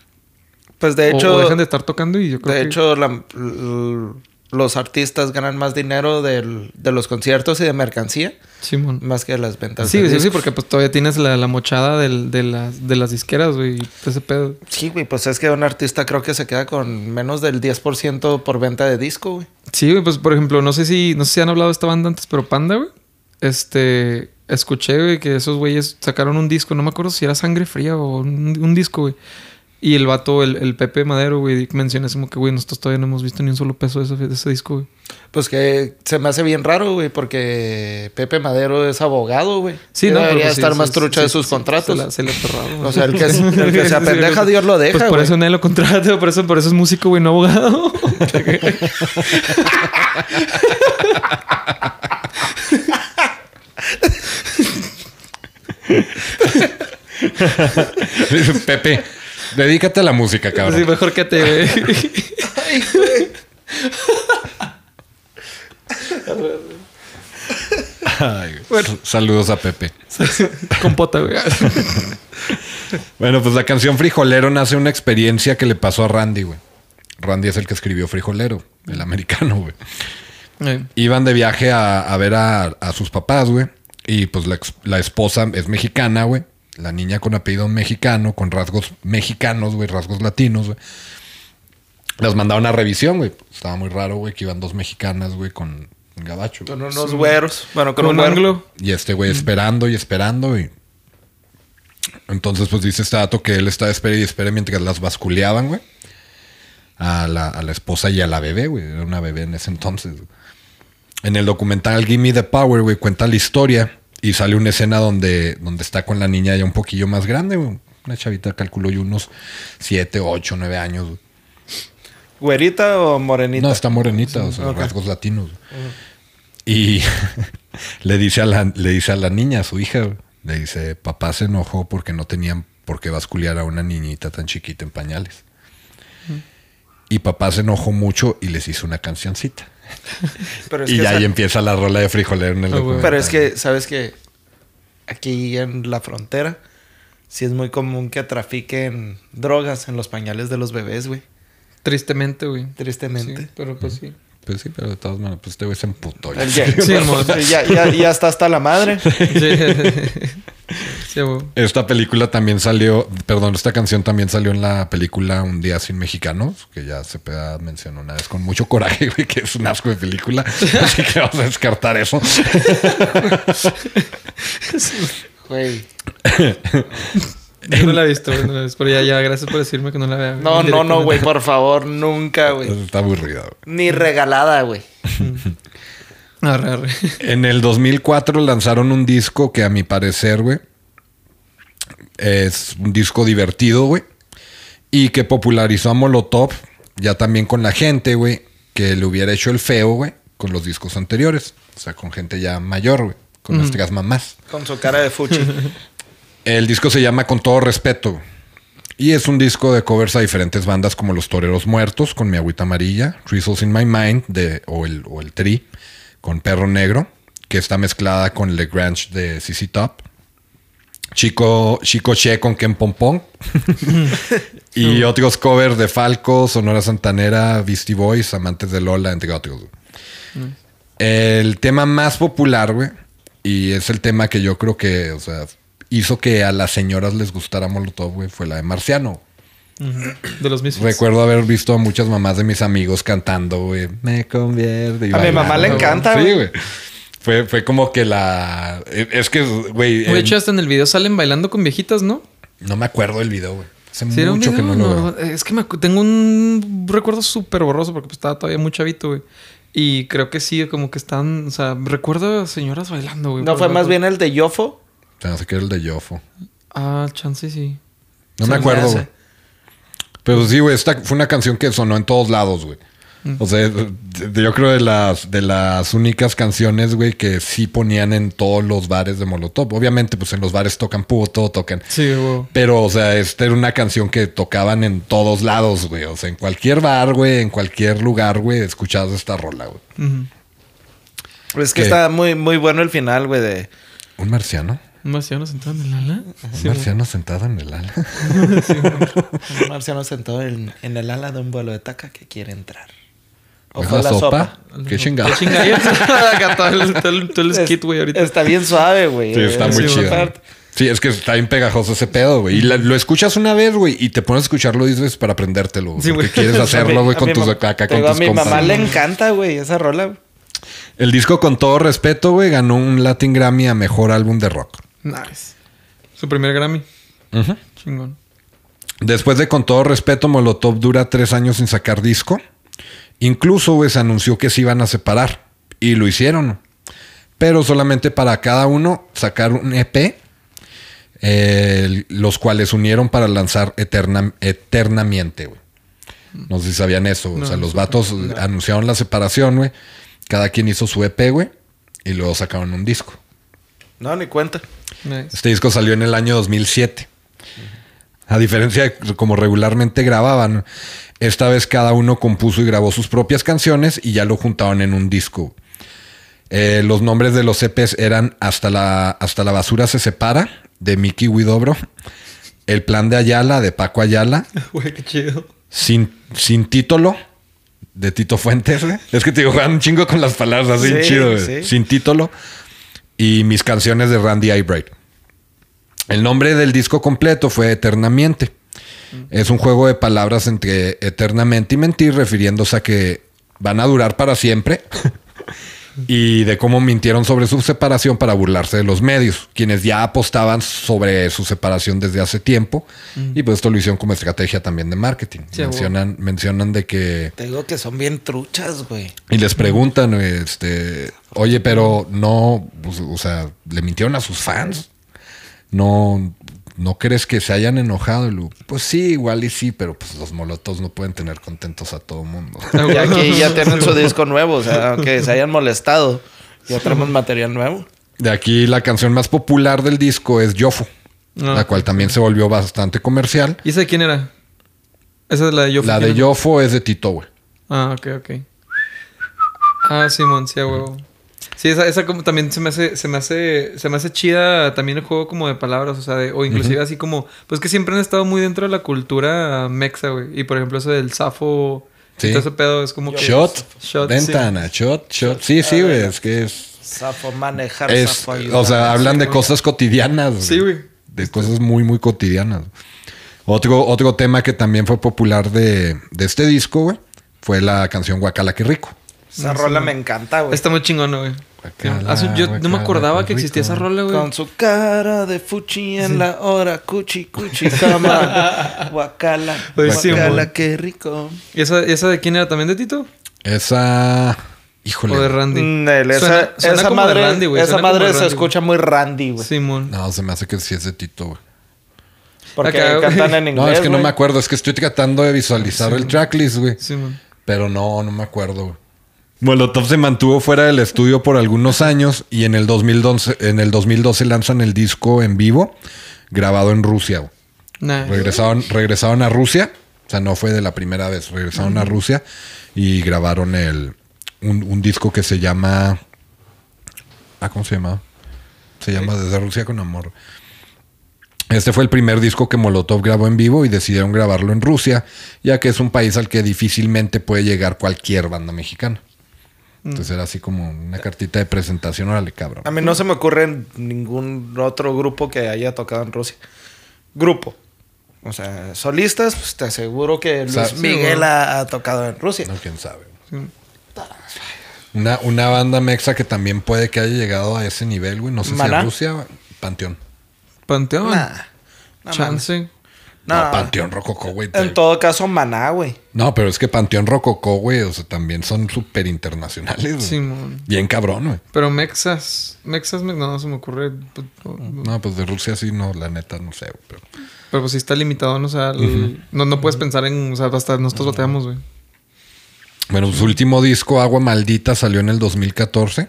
Pues de hecho,
o dejan de estar tocando y yo creo
de
que.
hecho la- l- los artistas ganan más dinero del- de los conciertos y de mercancía
Simón.
más que de las ventas.
Sí,
de
sí, sí, porque pues todavía tienes la, la mochada del- de, las, de las disqueras, güey. Ese pedo.
Sí, güey, pues es que un artista creo que se queda con menos del 10% por venta de disco, güey.
Sí, güey, pues por ejemplo, no sé si, no sé si han hablado de esta banda antes, pero Panda, güey. Este, escuché, güey, que esos güeyes sacaron un disco, no me acuerdo si era Sangre Fría o un, un disco, güey. Y el vato, el, el Pepe Madero, güey, menciona así como que, güey, nosotros todavía no hemos visto ni un solo peso de ese, de ese disco, güey.
Pues que se me hace bien raro, güey, porque Pepe Madero es abogado, güey.
Sí, no,
debería estar
sí,
más
sí,
trucha
sí,
de sus contratos.
Se, la, se le
O sea, el que- el que se apendeja, Dios lo deja,
Pues por
güey.
eso nadie lo contrata, por eso, por eso es músico, güey, no abogado.
Pepe, dedícate a la música, cabrón.
sí, mejor que te.
Ay, güey.
Ay, güey. Saludos a Pepe.
Compota, güey.
Bueno, pues la canción Frijolero nace de una experiencia que le pasó a Randy, güey. Randy es el que escribió Frijolero, el americano, güey.
Eh,
Iban de viaje a, a ver a, a sus papás, güey. Y pues la, ex- la esposa es mexicana, güey. La niña con apellido mexicano, con rasgos mexicanos, güey, rasgos latinos, güey. Las mandaron a revisión, güey. Estaba muy raro, güey, que iban dos mexicanas, güey, con un gabacho. güey.
Con unos güeros. Bueno, con,
Con
un
anglo.
Y este güey esperando y esperando y... Entonces, pues dice este dato que él está espera y espera mientras las basculeaban, güey. A la, a la esposa y a la bebé, güey. Era una bebé en ese entonces. güey. En el documental Give Me the Power, güey, cuenta la historia y sale una escena donde, donde está con la niña ya un poquillo más grande, güey. Una chavita, calculo yo, unos 7, 8, 9 años. güey.
¿Güerita o morenita?
No, está morenita, o sea, rasgos latinos. Y le dice a la, le dice a la niña, a su hija, le dice, papá se enojó porque no tenían por qué basculear a una niñita tan chiquita en pañales. Y papá se enojó mucho y les hizo una cancioncita.
Pero es
y
que
ya ahí empieza la rola de frijolero en el documental.
Pero es que, ¿sabes que Aquí en la frontera, sí es muy común que trafiquen drogas en los pañales de los bebés, güey.
Tristemente, güey.
Tristemente.
Sí, pero pues sí.
Pues sí, pero de todas maneras, pues este güey se emputó.
Ya,
Sí,
ya, ya, ya está hasta la madre.
Sí, güey.
Esta película también salió, perdón, esta canción también salió en la película Un día sin mexicanos, que ya se mencionó una vez con mucho coraje, güey, que es un asco de película. Así que vamos a descartar eso.
Güey.
Yo no la he visto, no la he visto, Pero ya, ya, gracias por decirme que no la vea.
No, no, no, güey, por favor, nunca, güey.
Está aburrida. güey.
Ni regalada, güey.
Arre, arre.
En el 2004 lanzaron un disco que a mi parecer, güey, es un disco divertido, güey, y que popularizó a Molotov, ya también con la gente, güey, que le hubiera hecho el feo, güey, con los discos anteriores. O sea, con gente ya mayor, güey, con nuestras mamás.
Con su cara de fuchi.
El disco se llama Con todo respeto. Y es un disco de covers a diferentes bandas como Los Toreros Muertos con Mi Agüita Amarilla, Drizzles in My Mind de, o, el, o el Tri con Perro Negro, que está mezclada con Le Grange de CC Top. Chico, Chico Che con Ken Pompón. y otros covers de Falco, Sonora Santanera, Beastie Boys, Amantes de Lola, entre otros. güey. El tema más popular, güey, y es el tema que yo creo que, o sea, hizo que a las señoras les gustara Molotov, güey, fue la de Marciano.
De los mismos.
Recuerdo haber visto a muchas mamás de mis amigos cantando, güey, me convierte. y
A mi mamá le encanta,
Sí,
güey.
Fue, fue como que la... Es que, güey...
De hecho, hasta en el video salen bailando con viejitas, ¿no?
No me acuerdo del video, güey. Hace
¿Sí
mucho que no lo veo.
Es que me tengo un recuerdo súper borroso porque pues, estaba todavía muy chavito, güey. Y creo que sí, como que están... O sea, recuerdo a señoras bailando, güey.
¿No fue más bien el de Yofo?
O sea, no sé qué era el de Yofo.
Ah, chance sí.
No
Se
me
me
acuerdo, güey. Pero sí, güey, esta fue una canción que sonó en todos lados, güey. O sea, yo creo de las, de las únicas canciones, güey, que sí ponían en todos los bares de Molotov. Obviamente, pues en los bares tocan puto, tocan.
Sí, güey.
Pero, o sea, esta era una canción que tocaban en todos lados, güey. O sea, en cualquier bar, güey, en cualquier lugar, güey, escuchabas esta rola, güey.
Es que
¿Qué?
está muy, muy bueno el final, güey, de...
¿Un marciano?
¿Un marciano sentado en el ala?
Un marciano sentado en el ala.
Un marciano sentado en, en el ala de un vuelo de taca que quiere entrar. O
¿Es
fue
la
la
sopa?
sopa.
¿Qué chingada?
¿Qué chingada? Acá todo el, todo el- todo el skit, güey, ahorita.
Está bien suave, güey.
Sí, está muy
sí,
chido. Sí, es que está bien pegajoso ese pedo, güey. Y la- lo escuchas una vez, güey, y te pones a escucharlo dices para aprendértelo.
Sí,
porque
güey.
quieres
A mi-
hacerlo, güey, con tus acá con
digo,
tus
A mi
compas.
mamá le encanta, güey, esa rola. güey.
El disco, con todo respeto, güey, ganó un Latin Grammy a mejor álbum de rock.
Nice. Su primer Grammy.
Ujú.
Chingón.
Después de Con todo respeto, Molotov dura tres años sin sacar disco. Incluso, güey, se anunció que se iban a separar. Y lo hicieron. Pero solamente para cada uno sacar un EP. eh, los cuales unieron para lanzar eterna- eternamente, güey. No sé si sabían eso. o sea, los vatos anunciaron la separación, güey. Cada quien hizo su EP, güey. Y luego sacaron un disco.
No, ni cuenta.
Nice.
Este disco salió en el año 2007. A diferencia de como regularmente grababan, esta vez cada uno compuso y grabó sus propias canciones y ya lo juntaban en un disco. Eh, los nombres de los EPs eran Hasta la, Hasta la basura se separa, de Mickey Widobro. El plan de Ayala, de Paco Ayala.
Güey, qué chido.
Sin, sin título, de Tito Fuentes. güey. Es que te digo, juegan un chingo con las palabras, así
Sí,
chido.
sí.
Sin título. Y mis canciones de Randy Eyebright. El nombre del disco completo fue Eternamente. Es un juego de palabras entre eternamente y mentir, refiriéndose a que van a durar para siempre. y de cómo mintieron sobre su separación para burlarse de los medios, quienes ya apostaban sobre su separación desde hace tiempo. Y pues esto lo hicieron como estrategia también de marketing.
Sí,
mencionan, mencionan de que
Te digo que son bien truchas, güey.
y les preguntan, este, oye, pero no, pues, o sea, le mintieron a sus fans. No, no crees que se hayan enojado. Y luego, pues sí, igual y sí, pero pues los molotos no pueden tener contentos a todo mundo.
Y aquí ya tienen su disco nuevo, o sea, aunque se hayan molestado, ya tenemos material nuevo.
De aquí la canción más popular del disco es Yofo,
Ah,
la cual también se volvió bastante comercial.
¿Y esa de quién era? Esa es la de Yo.
La de Yofo es de Tito, güey.
Ah, ok, ok. Ah, Simón, sí, a huevo. Sí, esa, esa como también se me hace, se me hace, se me hace chida también el juego como de palabras, o sea, de- o inclusive así como, pues que siempre han estado muy dentro de la cultura mexa, güey. Y por ejemplo eso del safo,
Sí.
todo ese pedo es como que...
Shot,
Shot,
ventana, shot, shot. Sí, sí, güey, es que es...
Zafo manejar,
es
zafo ayudar.
o sea, hablan
sí,
de
güey.
cosas cotidianas.
Sí, güey.
De cosas muy, muy cotidianas. Otro, otro tema que también fue popular de, de este disco, güey, fue la canción Guacala, qué rico.
Esa rola me encanta, güey.
Está muy chingón, güey.
Guacala,
Hace un- yo no me acordaba que existía
rico.
esa rola, güey.
Con su cara de fuchi en la hora, cuchi, cuchi, cama. Guacala,
Pues
guacala, qué rico.
¿Y esa, esa de quién era también de Tito?
Esa... Híjole.
¿O de Randy?
Mm, esa
Suena- suena
esa
como de
madre,
Randy, güey,
esa
suena
madre se
Randy,
escucha muy Randy, güey.
Simón.
No, se me hace que sí es de Tito, güey.
Porque
Acá,
cantan en inglés,
No, es que no me acuerdo. Es que estoy tratando de visualizar el tracklist, güey.
Simón.
Pero no, no me acuerdo, güey. Molotov se mantuvo fuera del estudio por algunos años y en el 2012, en el 2012 lanzan el disco en vivo, grabado en Rusia.
Nice.
Regresaron, regresaron a Rusia, o sea, no fue de la primera vez, regresaron a Rusia y grabaron el, un, un disco que se llama... Ah, ¿cómo se llama? Se llama Desde Rusia con Amor. Este fue el primer disco que Molotov grabó en vivo y decidieron grabarlo en Rusia, ya que es un país al que difícilmente puede llegar cualquier banda mexicana. Entonces era así como una cartita de presentación, órale, cabrón.
A mí no se me ocurre ningún otro grupo que haya tocado en Rusia. Grupo. O sea, solistas, pues te aseguro que Luis Miguel ha, ha tocado en Rusia.
No, quién sabe. Una, una banda mexa que también puede que haya llegado a ese nivel, güey. No sé si a Rusia, Panteón.
Panteón.
Nah. No,
Chance.
No,
No.
Panteón Rococó, güey.
En todo caso, Maná, güey.
No, pero es que Panteón Rococó, güey, o sea, también son súper internacionales, güey.
Simón.
Bien cabrón, güey.
Pero Mexas. Mexas, me- no, no se me ocurre. pues,
No, pues de Rusia sí, no, la neta, no sé, güey. Pero...
Pero pues sí está limitado, ¿no? O sea, el- no, no puedes pensar en. O sea, hasta nosotros bateamos, güey.
Bueno, su último disco, Agua Maldita, salió en el 2014.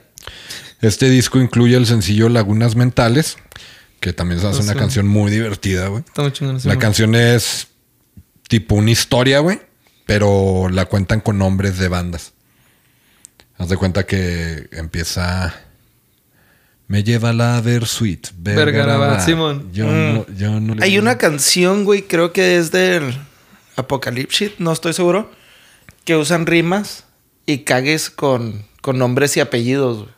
Este disco incluye el sencillo Lagunas Mentales, que también se hace una canción muy divertida, güey.
Está muy chingón ese
La canción es tipo una historia, güey, pero la cuentan con nombres de bandas. Haz de cuenta que empieza. Me lleva la Versuit.
Vergarabat, Simón.
Yo,
Mm.
no, yo no le-
Hay una canción, güey, creo que es del Apocalypse, no estoy seguro, que usan rimas y cagues con, con nombres y apellidos, güey.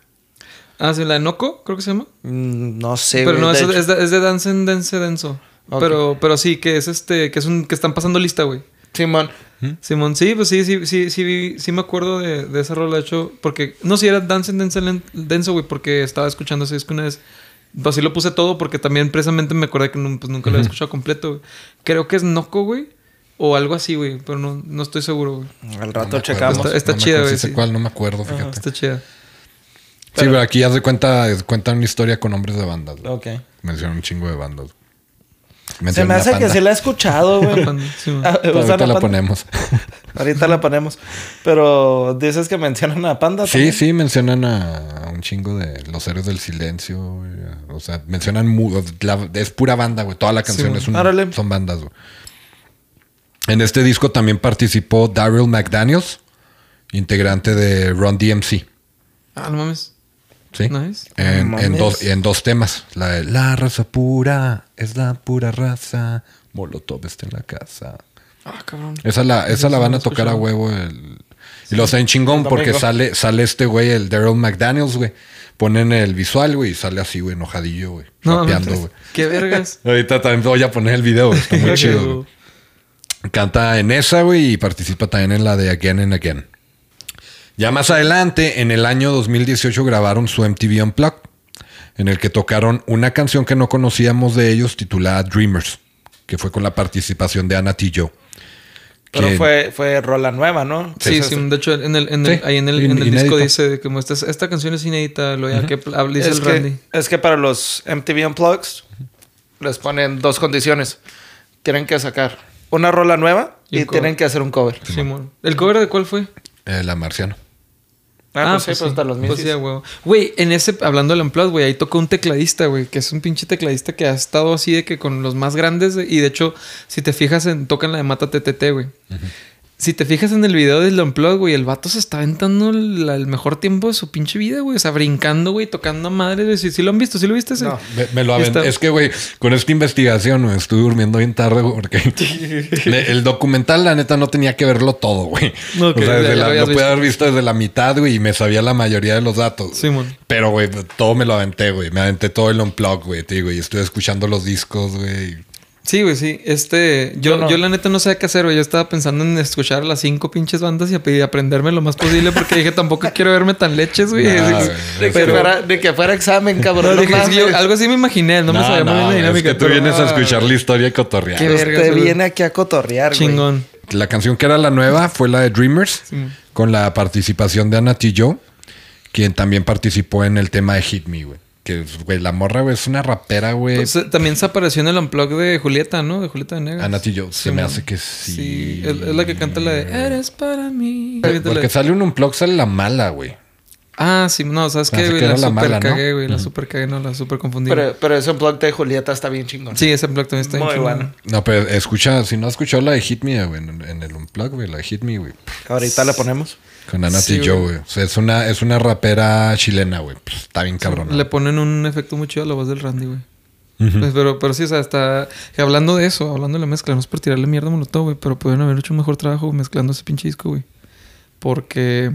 Ah, sí, la de Noco, creo que se llama.
Mm, No sé,
pero
güey,
no,
de
es, es de, es de Dance en Dense Denso.
Ok.
Pero, pero sí, que es este, que es un, que están pasando lista, güey.
Simón.
Simón, sí, pues sí, sí, sí, sí, sí me acuerdo de, de esa rola, de hecho, porque, no, si era Dance Len- Denso, güey, porque estaba escuchando ese disco una vez. Pues sí lo puse todo porque también precisamente me acordé que nu- pues, nunca lo había escuchado completo, güey. Creo que es Noco, güey, o algo así, güey, pero no, no estoy seguro, güey.
Al
No
rato
acuerdo.
checamos.
Está- está
No
chida, güey,
sí
sí.
cuál, no me acuerdo,
Ajá,
fíjate.
está chida.
Sí, pero aquí haz de cuenta, cuenta una historia con nombres de bandas. güey.
Ok.
Menciona un chingo de bandas.
Se me hace que sí la he escuchado, güey. Ah,
Pero
¿usan
Ahorita la
Panda?
ponemos.
Ahorita la ponemos. Pero dices que mencionan a Panda.
Sí,
también?
sí, mencionan a, a un chingo de los héroes del silencio. güey. O sea, mencionan. mu- la- es pura banda, güey. Toda la canción
Sí,
es un- son bandas, güey. En este disco también participó Daryl McDaniels, integrante de Run DMC.
Ah, no mames.
¿Sí?
Nice.
En, en dos, en dos temas. La, de, la raza pura es la pura raza. Molotov está en la casa.
Ah, cabrón.
Esa la, esa la van a tocar a huevo. el- y lo hacen chingón porque sale, sale este güey, el Daryl McDaniels, güey. Ponen el visual, güey, y sale así, güey, enojadillo, güey.
No,
rapeando, güey.
Qué vergas.
Ahorita también voy a poner el video, güey, está muy chido,
güey.
Canta en esa, güey, y participa también en la de Again and Again. Ya más adelante, en el año 2018, grabaron su MTV Unplugged, en el que tocaron una canción que no conocíamos de ellos, titulada Dreamers, que fue con la participación de Anna T. Joe.
Pero
que-
fue, fue rola nueva, ¿no?
Sí, sí, de hecho, en el, en el,
Sí,
ahí en el,
in-
en el disco dice que como esta, esta canción es inédita, lo ya que pl- dice
Es
el
que,
Randy.
es que para los MTV Unplugged les ponen dos condiciones. Tienen que sacar una rola nueva
Y
y, tienen que hacer un cover.
Simón. ¿El cover de cuál fue?
Eh, la Marciano.
Ah, pues, sí, pues de los
Pues
Misfits.
sí. Güey, en ese, hablando del Unplugged, güey, ahí tocó un tecladista, güey, que es un pinche tecladista que ha estado así de que con los más grandes, y de hecho, si te fijas en, tocan la de Mata TTT, güey. Si te fijas en el video del Unplugged, güey, el vato se está aventando el, el mejor tiempo de su pinche vida, güey. O sea, brincando, güey, tocando a madre. güey. ¿Sí, sí lo han visto? ¿Sí lo viste ese?
No.
Me, me lo aventé. Es que, güey, con esta investigación, güey, estuve durmiendo bien tarde, güey, porque le- el documental, la neta, no tenía que verlo todo, güey.
Ok,
o sea, desde
ya
la-
lo
pude haber visto desde la mitad, güey, y me sabía la mayoría de los datos.
Simón.
Pero, güey, todo me lo aventé, güey. Me aventé todo el unplug, güey, te digo, y estuve escuchando los discos, güey.
Sí, güey, sí. Este, yo,
Yo no.
yo la neta no sé qué hacer, güey. Yo estaba pensando en escuchar las cinco pinches bandas y aprenderme lo más posible porque dije tampoco quiero verme tan leches, güey.
Güey.
De, que
Pero-
fuera, de que fuera examen, cabrón.
No,
no
dije, sí, yo-
mames.
algo así me imaginé, no, me sabía muy bien la
es
dinámica.
que tú
pero-
vienes a escuchar la historia y cotorrear.
Qué
Usted
güey.
viene aquí a cotorrear, güey.
Chingón.
La canción que era la nueva fue la de Dreamers,
Sí.
con la participación de Anna T. Joe, quien también participó en el tema de Hit Me, güey. Que, güey, la morra, güey, es una rapera, güey.
Pues, eh, también se apareció en el unplug de Julieta, ¿no? De Julieta Venegas.
Ana T. Joe, se
Sí,
me
mo-
hace que sí.
Sí, es, es la que canta la de Eres para mí.
Porque sale un unplug, sale la mala, güey.
Ah, sí, no, ¿sabes qué, güey?
que
La, super
mala,
cagué, güey. La super cagué, no, la super confundí.
Pero, pero ese blog de Julieta está bien chingón.
sí, ese unplug también está bien
Muy
chingón.
bueno.
No, pero escucha, si no has escuchado la de Hit Me, güey, en, en el unplug, güey, la de Hit Me, güey.
Ahorita la ponemos.
Con Ana
Sí, güey.
O sea, es una, es una rapera chilena, güey. Pues, está bien cabrón.
Le ponen un efecto muy chido a la voz del Randy, güey. Pues, pero, pero sí, o sea, está... hablando de eso, hablando de la mezcla, no es por tirarle mierda a Molotov, güey, pero pudieron haber hecho un mejor trabajo mezclando ese pinche disco, güey. Porque...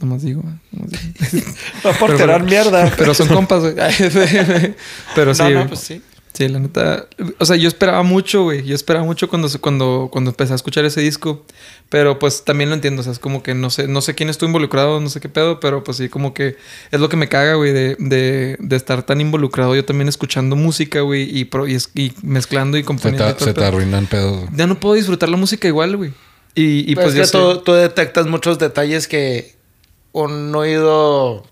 Nomás digo, güey, nomás digo.
No por
Pero-
tirar mierda.
Pero son compas, güey. pero sí,
no, no,
güey.
pues sí.
Sí, la neta. O sea, yo esperaba mucho, güey. Yo esperaba mucho cuando, cuando, cuando empecé a escuchar ese disco. Pero pues también lo entiendo. O sea, es como que no sé, no sé quién estuvo involucrado, no sé qué pedo. Pero pues sí, como que es lo que me caga, güey, de, de, de estar tan involucrado. Yo también escuchando música, güey, y, pro- y, es- y mezclando y
Se
componiendo.
te, se te arruinan pedos.
Ya no puedo disfrutar la música igual, güey. Y, y
Pues
pues,
es
ya
que
sé-
tú, tú detectas muchos detalles que un oído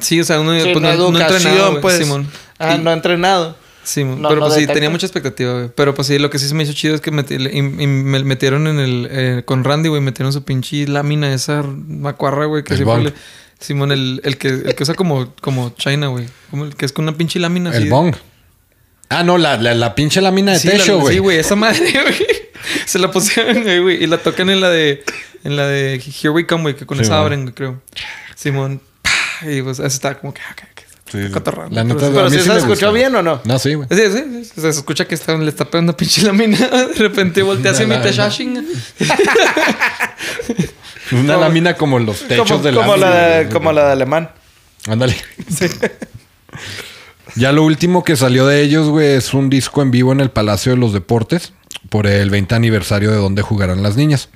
Sí, o sea, uno
sin
pues, no, no entrenado,
pues,
Simón.
ah,
Y-
no entrenado.
Sí,
No,
pero
no
pues sí, tenía mucha expectativa, güey. Pero pues sí, lo que sí se me hizo chido es que meti- le- y- y me metieron en el... eh, con Randy, güey, metieron su pinche lámina, esa macuarra, güey, que
El
siempre le... Simón, el, el, que, el que usa como, como China, güey. Como el que es con una pinche lámina así.
El bong. Ah, no, la, la, la pinche lámina de
Sí,
techo, güey.
Sí, güey, esa madre, güey. Se la pusieron, güey, güey. Y la tocan en la de... En la de Here We Come, güey, que con
Sí,
esa abren, güey, creo. Simón. ¡pah! Y pues eso está como que... ah, que-
Sí, La
pero
neta,
si
sí
se escuchó bien o no.
No, sí, güey.
Sí, sí, se escucha que está, le está pegando una pinche lámina. De repente voltea hacia mi
Una lámina.
techashing.
Una
Como-
lámina como los techos
Como,
de
como la como la de alemán.
Ándale. Ya lo último que salió de ellos, güey, es un disco en vivo en el Palacio de los Deportes por el 20 aniversario de donde jugarán las niñas.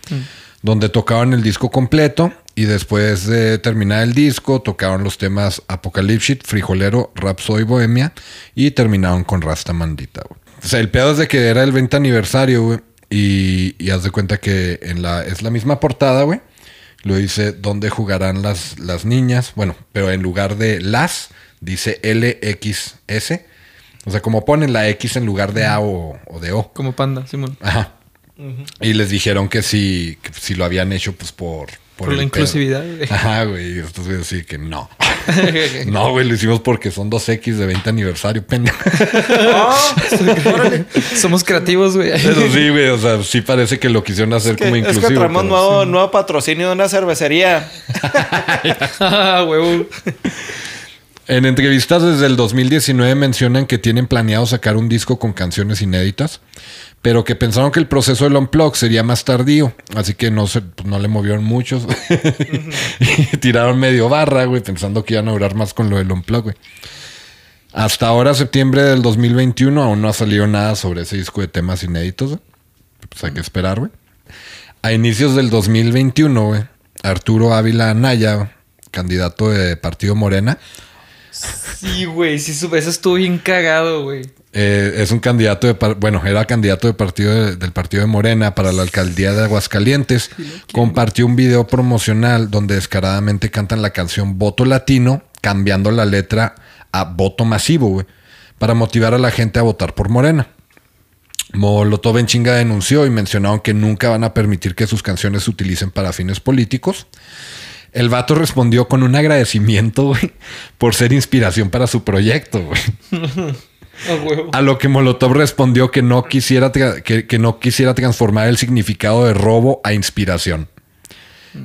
Donde tocaban el disco completo y después de terminar el disco tocaron los temas Apocalypse, Frijolero, Rhapsody Bohemia y terminaron con Rasta Mandita, güey. O sea, el pedo es de que era el 20 aniversario, güey. Y, y haz de cuenta que en la, es la misma portada, güey. Lo dice dónde jugarán las, las niñas. Bueno, pero en lugar de las, dice LXS. O sea, como ponen la X en lugar de A o, o de O.
Como panda, Simón.
Ajá. Y les dijeron que si, que si lo habían hecho, pues por.
Por, la inclusividad, güey.
Ajá, güey. Y estos güeyes sí que no. no, güey, lo hicimos porque son dos X de 20 aniversario, pendejo.
Somos creativos, güey.
Pero sí, güey, o sea, sí parece que lo quisieron hacer
Que-
como
es
inclusivo.
que traemos nuevo, nuevo patrocinio de una cervecería.
Ah, huevo.
En entrevistas desde el 2019 mencionan que tienen planeado sacar un disco con canciones inéditas, pero que pensaron que el proceso del Unplug sería más tardío, así que no, se, pues, no le movieron muchos. y tiraron medio barra, güey, pensando que iban a durar más con lo del Unplug, güey. Hasta ahora, septiembre del 2021, aún no ha salido nada sobre ese disco de temas inéditos, güey. Pues hay que esperar, güey. A inicios del 2021, güey, Arturo Ávila Anaya, candidato de Partido Morena,
Sí, güey. Sí, su- eso estuvo bien cagado, güey.
Eh, es un candidato de, bueno, era candidato de partido de- del partido de Morena para la alcaldía de Aguascalientes. Compartió un video promocional donde descaradamente cantan la canción Voto Latino, cambiando la letra a Voto Masivo, güey, para motivar a la gente a votar por Morena. Molotov en chinga denunció y mencionaron que nunca van a permitir que sus canciones se utilicen para fines políticos. El vato respondió con un agradecimiento, güey, por ser inspiración para su proyecto, güey.
A.
A lo que Molotov respondió que no quisiera que, que no quisiera transformar el significado de robo a inspiración.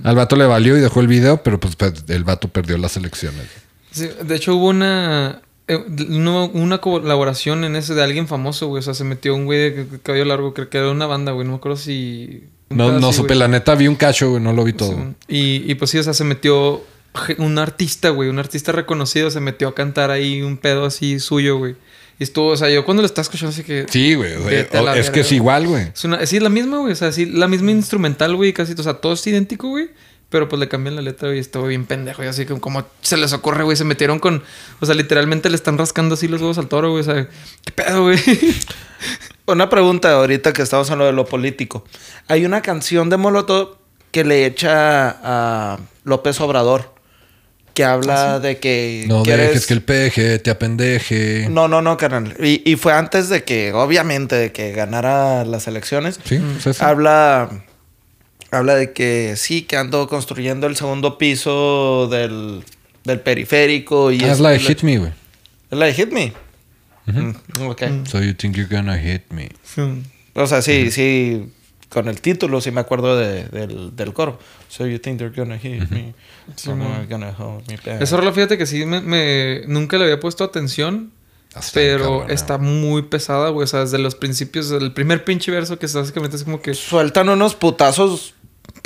Al vato le valió y dejó el video, pero pues el vato perdió las elecciones.
Sí, de hecho, hubo una, eh, una colaboración en ese de alguien famoso, güey. O sea, se metió un güey de cabello largo, creo que era una banda, güey. No me acuerdo si.
No, no supe,
güey.
la neta vi un cacho, güey, no lo vi todo.
Sí, y, y pues sí, o sea, se metió un artista, güey, un artista reconocido, se metió a cantar ahí un pedo así suyo, güey. Y estuvo, o sea, yo cuando lo estaba escuchando así que...
Sí, güey. o sea, o- es que es
güey.
igual, güey.
Es, una, sí, es la misma, güey. O sea, sí, la misma instrumental, güey, casi. O sea, todo es idéntico, güey. Pero pues le cambian la letra, y Estuvo bien pendejo. Y así como, como se les ocurre, güey. Se metieron con... O sea, literalmente le están rascando así los huevos al toro, güey. O sea, ¿qué pedo, güey?
Una pregunta ahorita que estamos en lo de lo político. Hay una canción de Molotov que le echa a López Obrador que habla de que
No
quieres-
dejes que el peje te apendeje.
No, no, no, carnal. Y, y fue antes de que, obviamente, de que ganara las elecciones.
Sí, pues eso.
Habla, habla de que sí, que ando construyendo el segundo piso del, del periférico. Y
Ah, es la de Hit Me, güey.
¿Es la de Hit Me? Mm, ok.
So you think you're gonna hit me.
O sea, sí, sí, con el título sí me acuerdo de- del, del coro. So you think they're gonna hit me. So. I'm gonna hold me back.
Esa rola, fíjate que sí me, me- Nunca le había puesto atención. Pero está muy pesada, güey. O sea, desde los principios, del primer pinche verso que es básicamente es como que...
Sueltan unos putazos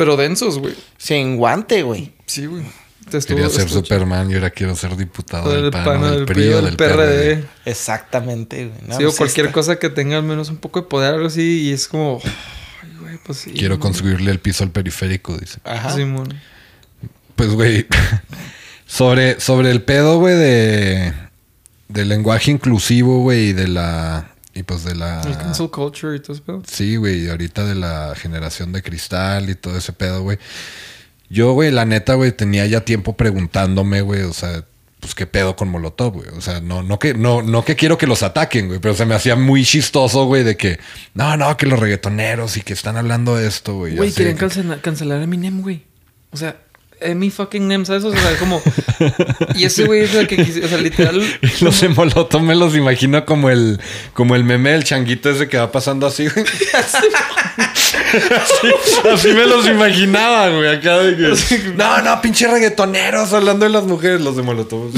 Pero densos, güey.
sin guante, güey.
Sí, güey. Te
Quería ser Superman y ahora quiero ser diputado del
Del
PAN,
PAN,
o del
del
PRI,
del
del
PRD.
PRD.
Exactamente, güey. No,
Sí, o
pues,
cualquier
está-
cosa que tenga al menos un poco de poder, algo así, y es como... Ay, güey, pues sí.
Quiero
güey.
construirle el piso al periférico, dice.
Ajá.
Simón.
Pues, güey, sobre, sobre el pedo, güey, de... Del lenguaje inclusivo, güey, y de la... Y pues de la...
El cancel culture y todo ese pedo.
Sí, güey, ahorita de la generación de cristal y todo ese pedo, güey. Yo, güey, la neta, güey, tenía ya tiempo preguntándome, güey, o sea, pues qué pedo con Molotov, güey. O sea, no, no que, no, no que quiero que los ataquen, güey, pero se me hacía muy chistoso, güey, de que, no, no, que los reggaetoneros y que están hablando de esto, güey.
Güey,
así
querían
de que-
cancela- cancelar a Eminem, güey. O sea, mi fucking Nem, ¿sabes? O sea, como... y ese güey es el que quisi- O sea, literal...
Y los de Molotov me los imagino como el, como el meme del changuito ese que va pasando así, güey. así, así me los imaginaba, güey, acá de que... No, no, pinche reggaetoneros hablando de las mujeres, los de Molotov.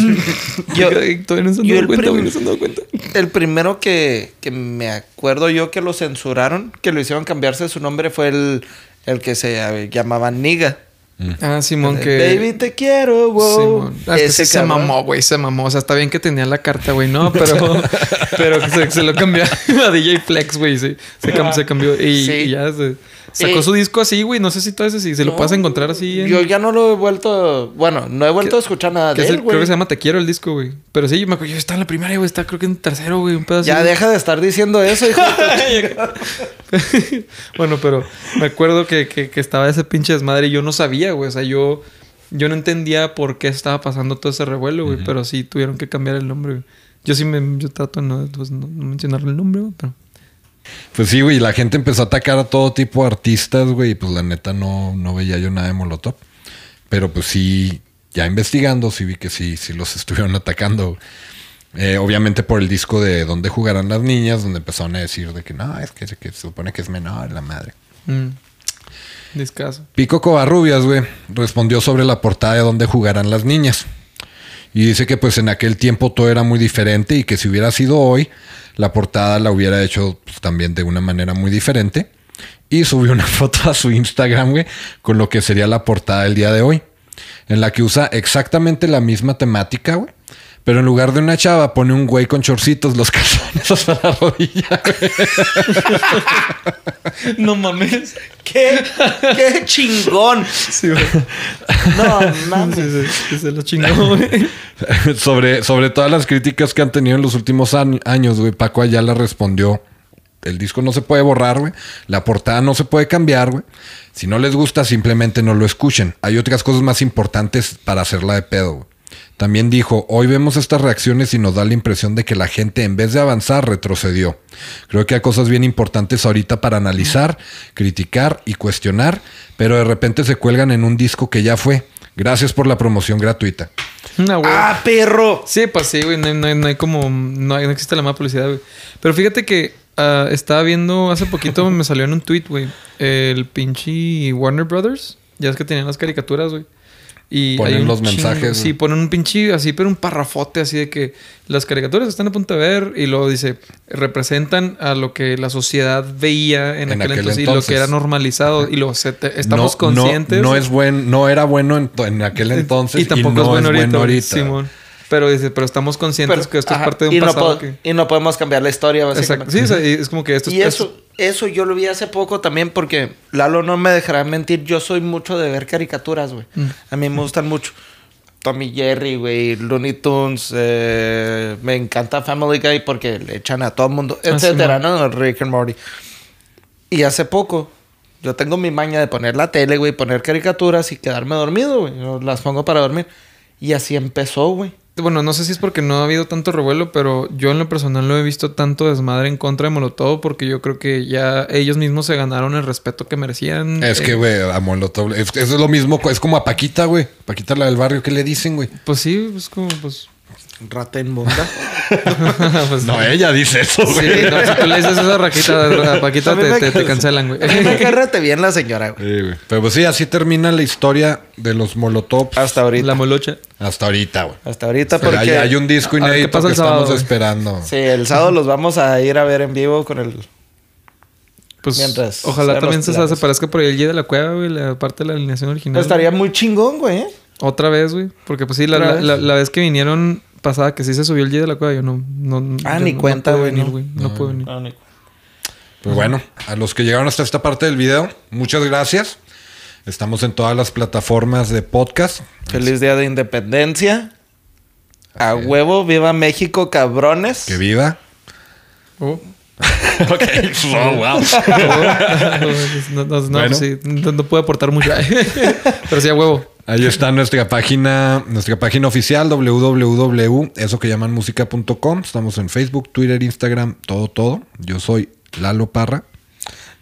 Yo-
todavía no se han dado cuenta, güey, no se han dado cuenta.
El primero que, que me acuerdo yo que lo censuraron, que lo hicieron cambiarse su nombre, fue el, el que se llamaba Niga.
Ah, Simón, que...
Baby, te quiero, wow.
Simón. Ah, es que se mamó, güey, se mamó. O sea, está bien que tenía la carta, güey, no, pero, pero se, se lo cambió a DJ Flex, güey. Sí, se, cam- se cambió y,
Sí.
y ya se- sacó
Eh,
su disco así, güey. No sé si todo ese sí, se lo
No,
puedes encontrar así. En,
Yo ya no lo he vuelto. Bueno, no he vuelto a escuchar nada de
es el-
él, güey.
creo que se llama Te quiero el disco, güey. Pero sí, yo me acuerdo, yo estaba en la primaria, güey, está creo que en tercero, güey, un pedazo.
Ya deja de estar diciendo eso, hijo.
bueno, pero me acuerdo que, que, que estaba ese pinche desmadre y yo no sabía, güey. O sea, yo, yo no entendía por qué estaba pasando todo ese revuelo, güey. Pero sí tuvieron que cambiar el nombre, güey. Yo sí me yo trato de no, pues, no, no mencionarle el nombre, güey, pero.
Pues sí, güey, la gente empezó a atacar a todo tipo de artistas, güey, y pues la neta no, no veía yo nada de Molotov. Pero pues sí, ya investigando, sí vi que sí, sí los estuvieron atacando. Eh, obviamente por el disco de Dónde jugarán las niñas, donde empezaron a decir de que no, es que, que se supone que es menor la madre.
Mm, discaso.
Pico Covarrubias, güey, respondió sobre la portada de Dónde jugarán las niñas. Y dice que pues en aquel tiempo todo era muy diferente y que si hubiera sido hoy, la portada la hubiera hecho pues, también de una manera muy diferente. Y subió una foto a su Instagram, güey, con lo que sería la portada del día de hoy. En la que usa exactamente la misma temática, güey. Pero en lugar de una chava pone un güey con chorcitos, los calzones hasta la rodilla, güey.
No mames.
¡Qué, qué chingón!
Sí, güey.
No, mames.
sí, sí, se lo chingó, güey.
sobre, sobre todas las críticas que han tenido en los últimos años, güey, Paco Ayala respondió. El disco no se puede borrar, güey. La portada no se puede cambiar, güey. Si no les gusta, simplemente no lo escuchen. Hay otras cosas más importantes para hacerla de pedo, güey. También dijo, hoy vemos estas reacciones y nos da la impresión de que la gente en vez de avanzar retrocedió. Creo que hay cosas bien importantes ahorita para analizar, criticar y cuestionar, pero de repente se cuelgan en un disco que ya fue. Gracias por la promoción gratuita.
¡Ah, perro!
Sí, pues sí, güey. No, hay- no hay- no hay como. No, hay- no existe la mala publicidad, güey. Pero fíjate que ah, estaba viendo hace poquito, me salió en un tweet, güey. El pinche Warner Brothers. Ya es que tenían las caricaturas, güey. Y
Ponen los
chingo-
mensajes,
Sí, ponen un pinche así, pero un parrafote así de que las caricaturas están a punto de ver. Y luego dice, representan a lo que la sociedad veía en,
En
aquel,
aquel
entonces, y lo que era normalizado. Y lo se- te- estamos
No- no-
conscientes.
No, es buen, no era bueno en, en aquel entonces
y tampoco
no
es bueno ahorita.
bueno
Simón. Pero dice, pero estamos conscientes
Pero-
que esto
ajá,
es parte de un
y
pasado que...
Y no podemos cambiar la historia,
Exacto.
básicamente.
Sí, o sea, y es como que esto es...
Y eso, eso yo lo vi hace poco también porque Lalo no me dejará mentir. Yo soy mucho de ver caricaturas, güey.
Mm.
A mí me gustan mucho. Tommy Jerry, güey, Looney Tunes. eh, me encanta Family Guy porque le echan a todo el mundo,
Ah,
etcétera,
Simón.
¿no? Rick and Morty. Y hace poco, yo tengo mi maña de poner la tele, güey, poner caricaturas y quedarme dormido, güey. Las pongo para dormir. Y así empezó, güey.
Bueno, no sé si es porque no ha habido tanto revuelo, pero yo en lo personal no he visto tanto desmadre en contra de Molotov porque yo creo que ya ellos mismos se ganaron el respeto que merecían.
Es que,
Eh,
güey, a Molotov. Es, es lo mismo. Es como a Paquita, güey. Paquita, la del barrio. ¿Qué le dicen, güey?
Pues sí, pues como, pues...
Rata inmunda.
Pues,
No, ella dice eso,
Sí,
güey.
no, si tú le dices eso a Raquita, a Paquita te,
me
te- te cancelan, güey.
A mí me cae rete bien la señora, güey.
Sí, güey. Pero pues sí, así termina la historia de los Molotov
Hasta ahorita.
La molocha.
hasta ahorita, güey.
Hasta ahorita
Pero
porque...
hay, hay un disco
A ver, ¿qué
inédito
pasa
que
sábado,
estamos
güey?
esperando.
Sí, el sábado los vamos a ir a ver en vivo con el...
Pues
Mientras
ojalá también se, se parezca por ahí el G de la cueva, güey, la parte de la alineación original.
Estaría muy chingón, güey. ¿eh?
Otra vez, güey. Porque pues sí, la,
¿Otra
la,
vez?
la- la vez que vinieron pasada que sí se subió el G de la cueva, yo no... no
Ah,
yo
ni
no-
cuenta,
no
güey,
venir,
no.
güey. No, pude venir.
Pues bueno, a los que llegaron hasta esta parte del video, muchas gracias. Estamos en todas las plataformas de podcast.
Feliz Día de Independencia. A huevo, viva México, cabrones.
Que viva.
Oh.
ok. Oh, wow.
no, no, no,
Bueno.
sí, no, no puedo aportar mucho. Pero sí, a huevo.
Ahí está nuestra página, nuestra página oficial www.esoquellamanmusica.com. Estamos en Facebook, Twitter, Instagram, todo, todo. Yo soy Lalo Parra.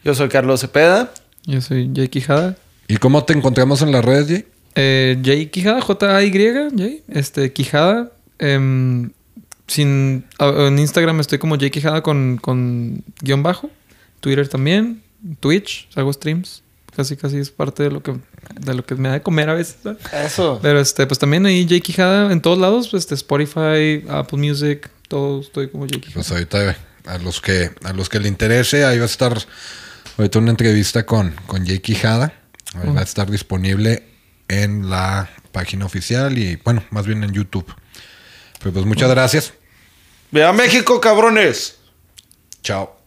Yo soy Carlos Cepeda.
Yo soy Jay Quijada.
¿Y cómo te encontramos en las redes, Jay?
Eh, Jay Quijada, J-A-Y, Jay. Este, Quijada. em, sin, en Instagram estoy como Jay Quijada con, con guion bajo. Twitter también. Twitch, hago streams. Casi, casi es parte de lo que, de lo que me da de comer a veces. ¿no?
Eso.
Pero este, pues también ahí Jay Quijada en todos lados. Este, Spotify, Apple Music, todo estoy como Jay Quijada.
Pues ahorita a los que a los que le interese, ahí va a estar ahorita una entrevista con, con Jay Quijada. Ahí va a estar disponible en la página oficial y bueno, más bien en YouTube. Pero pues muchas gracias.
¡Viva México, cabrones!
Chao.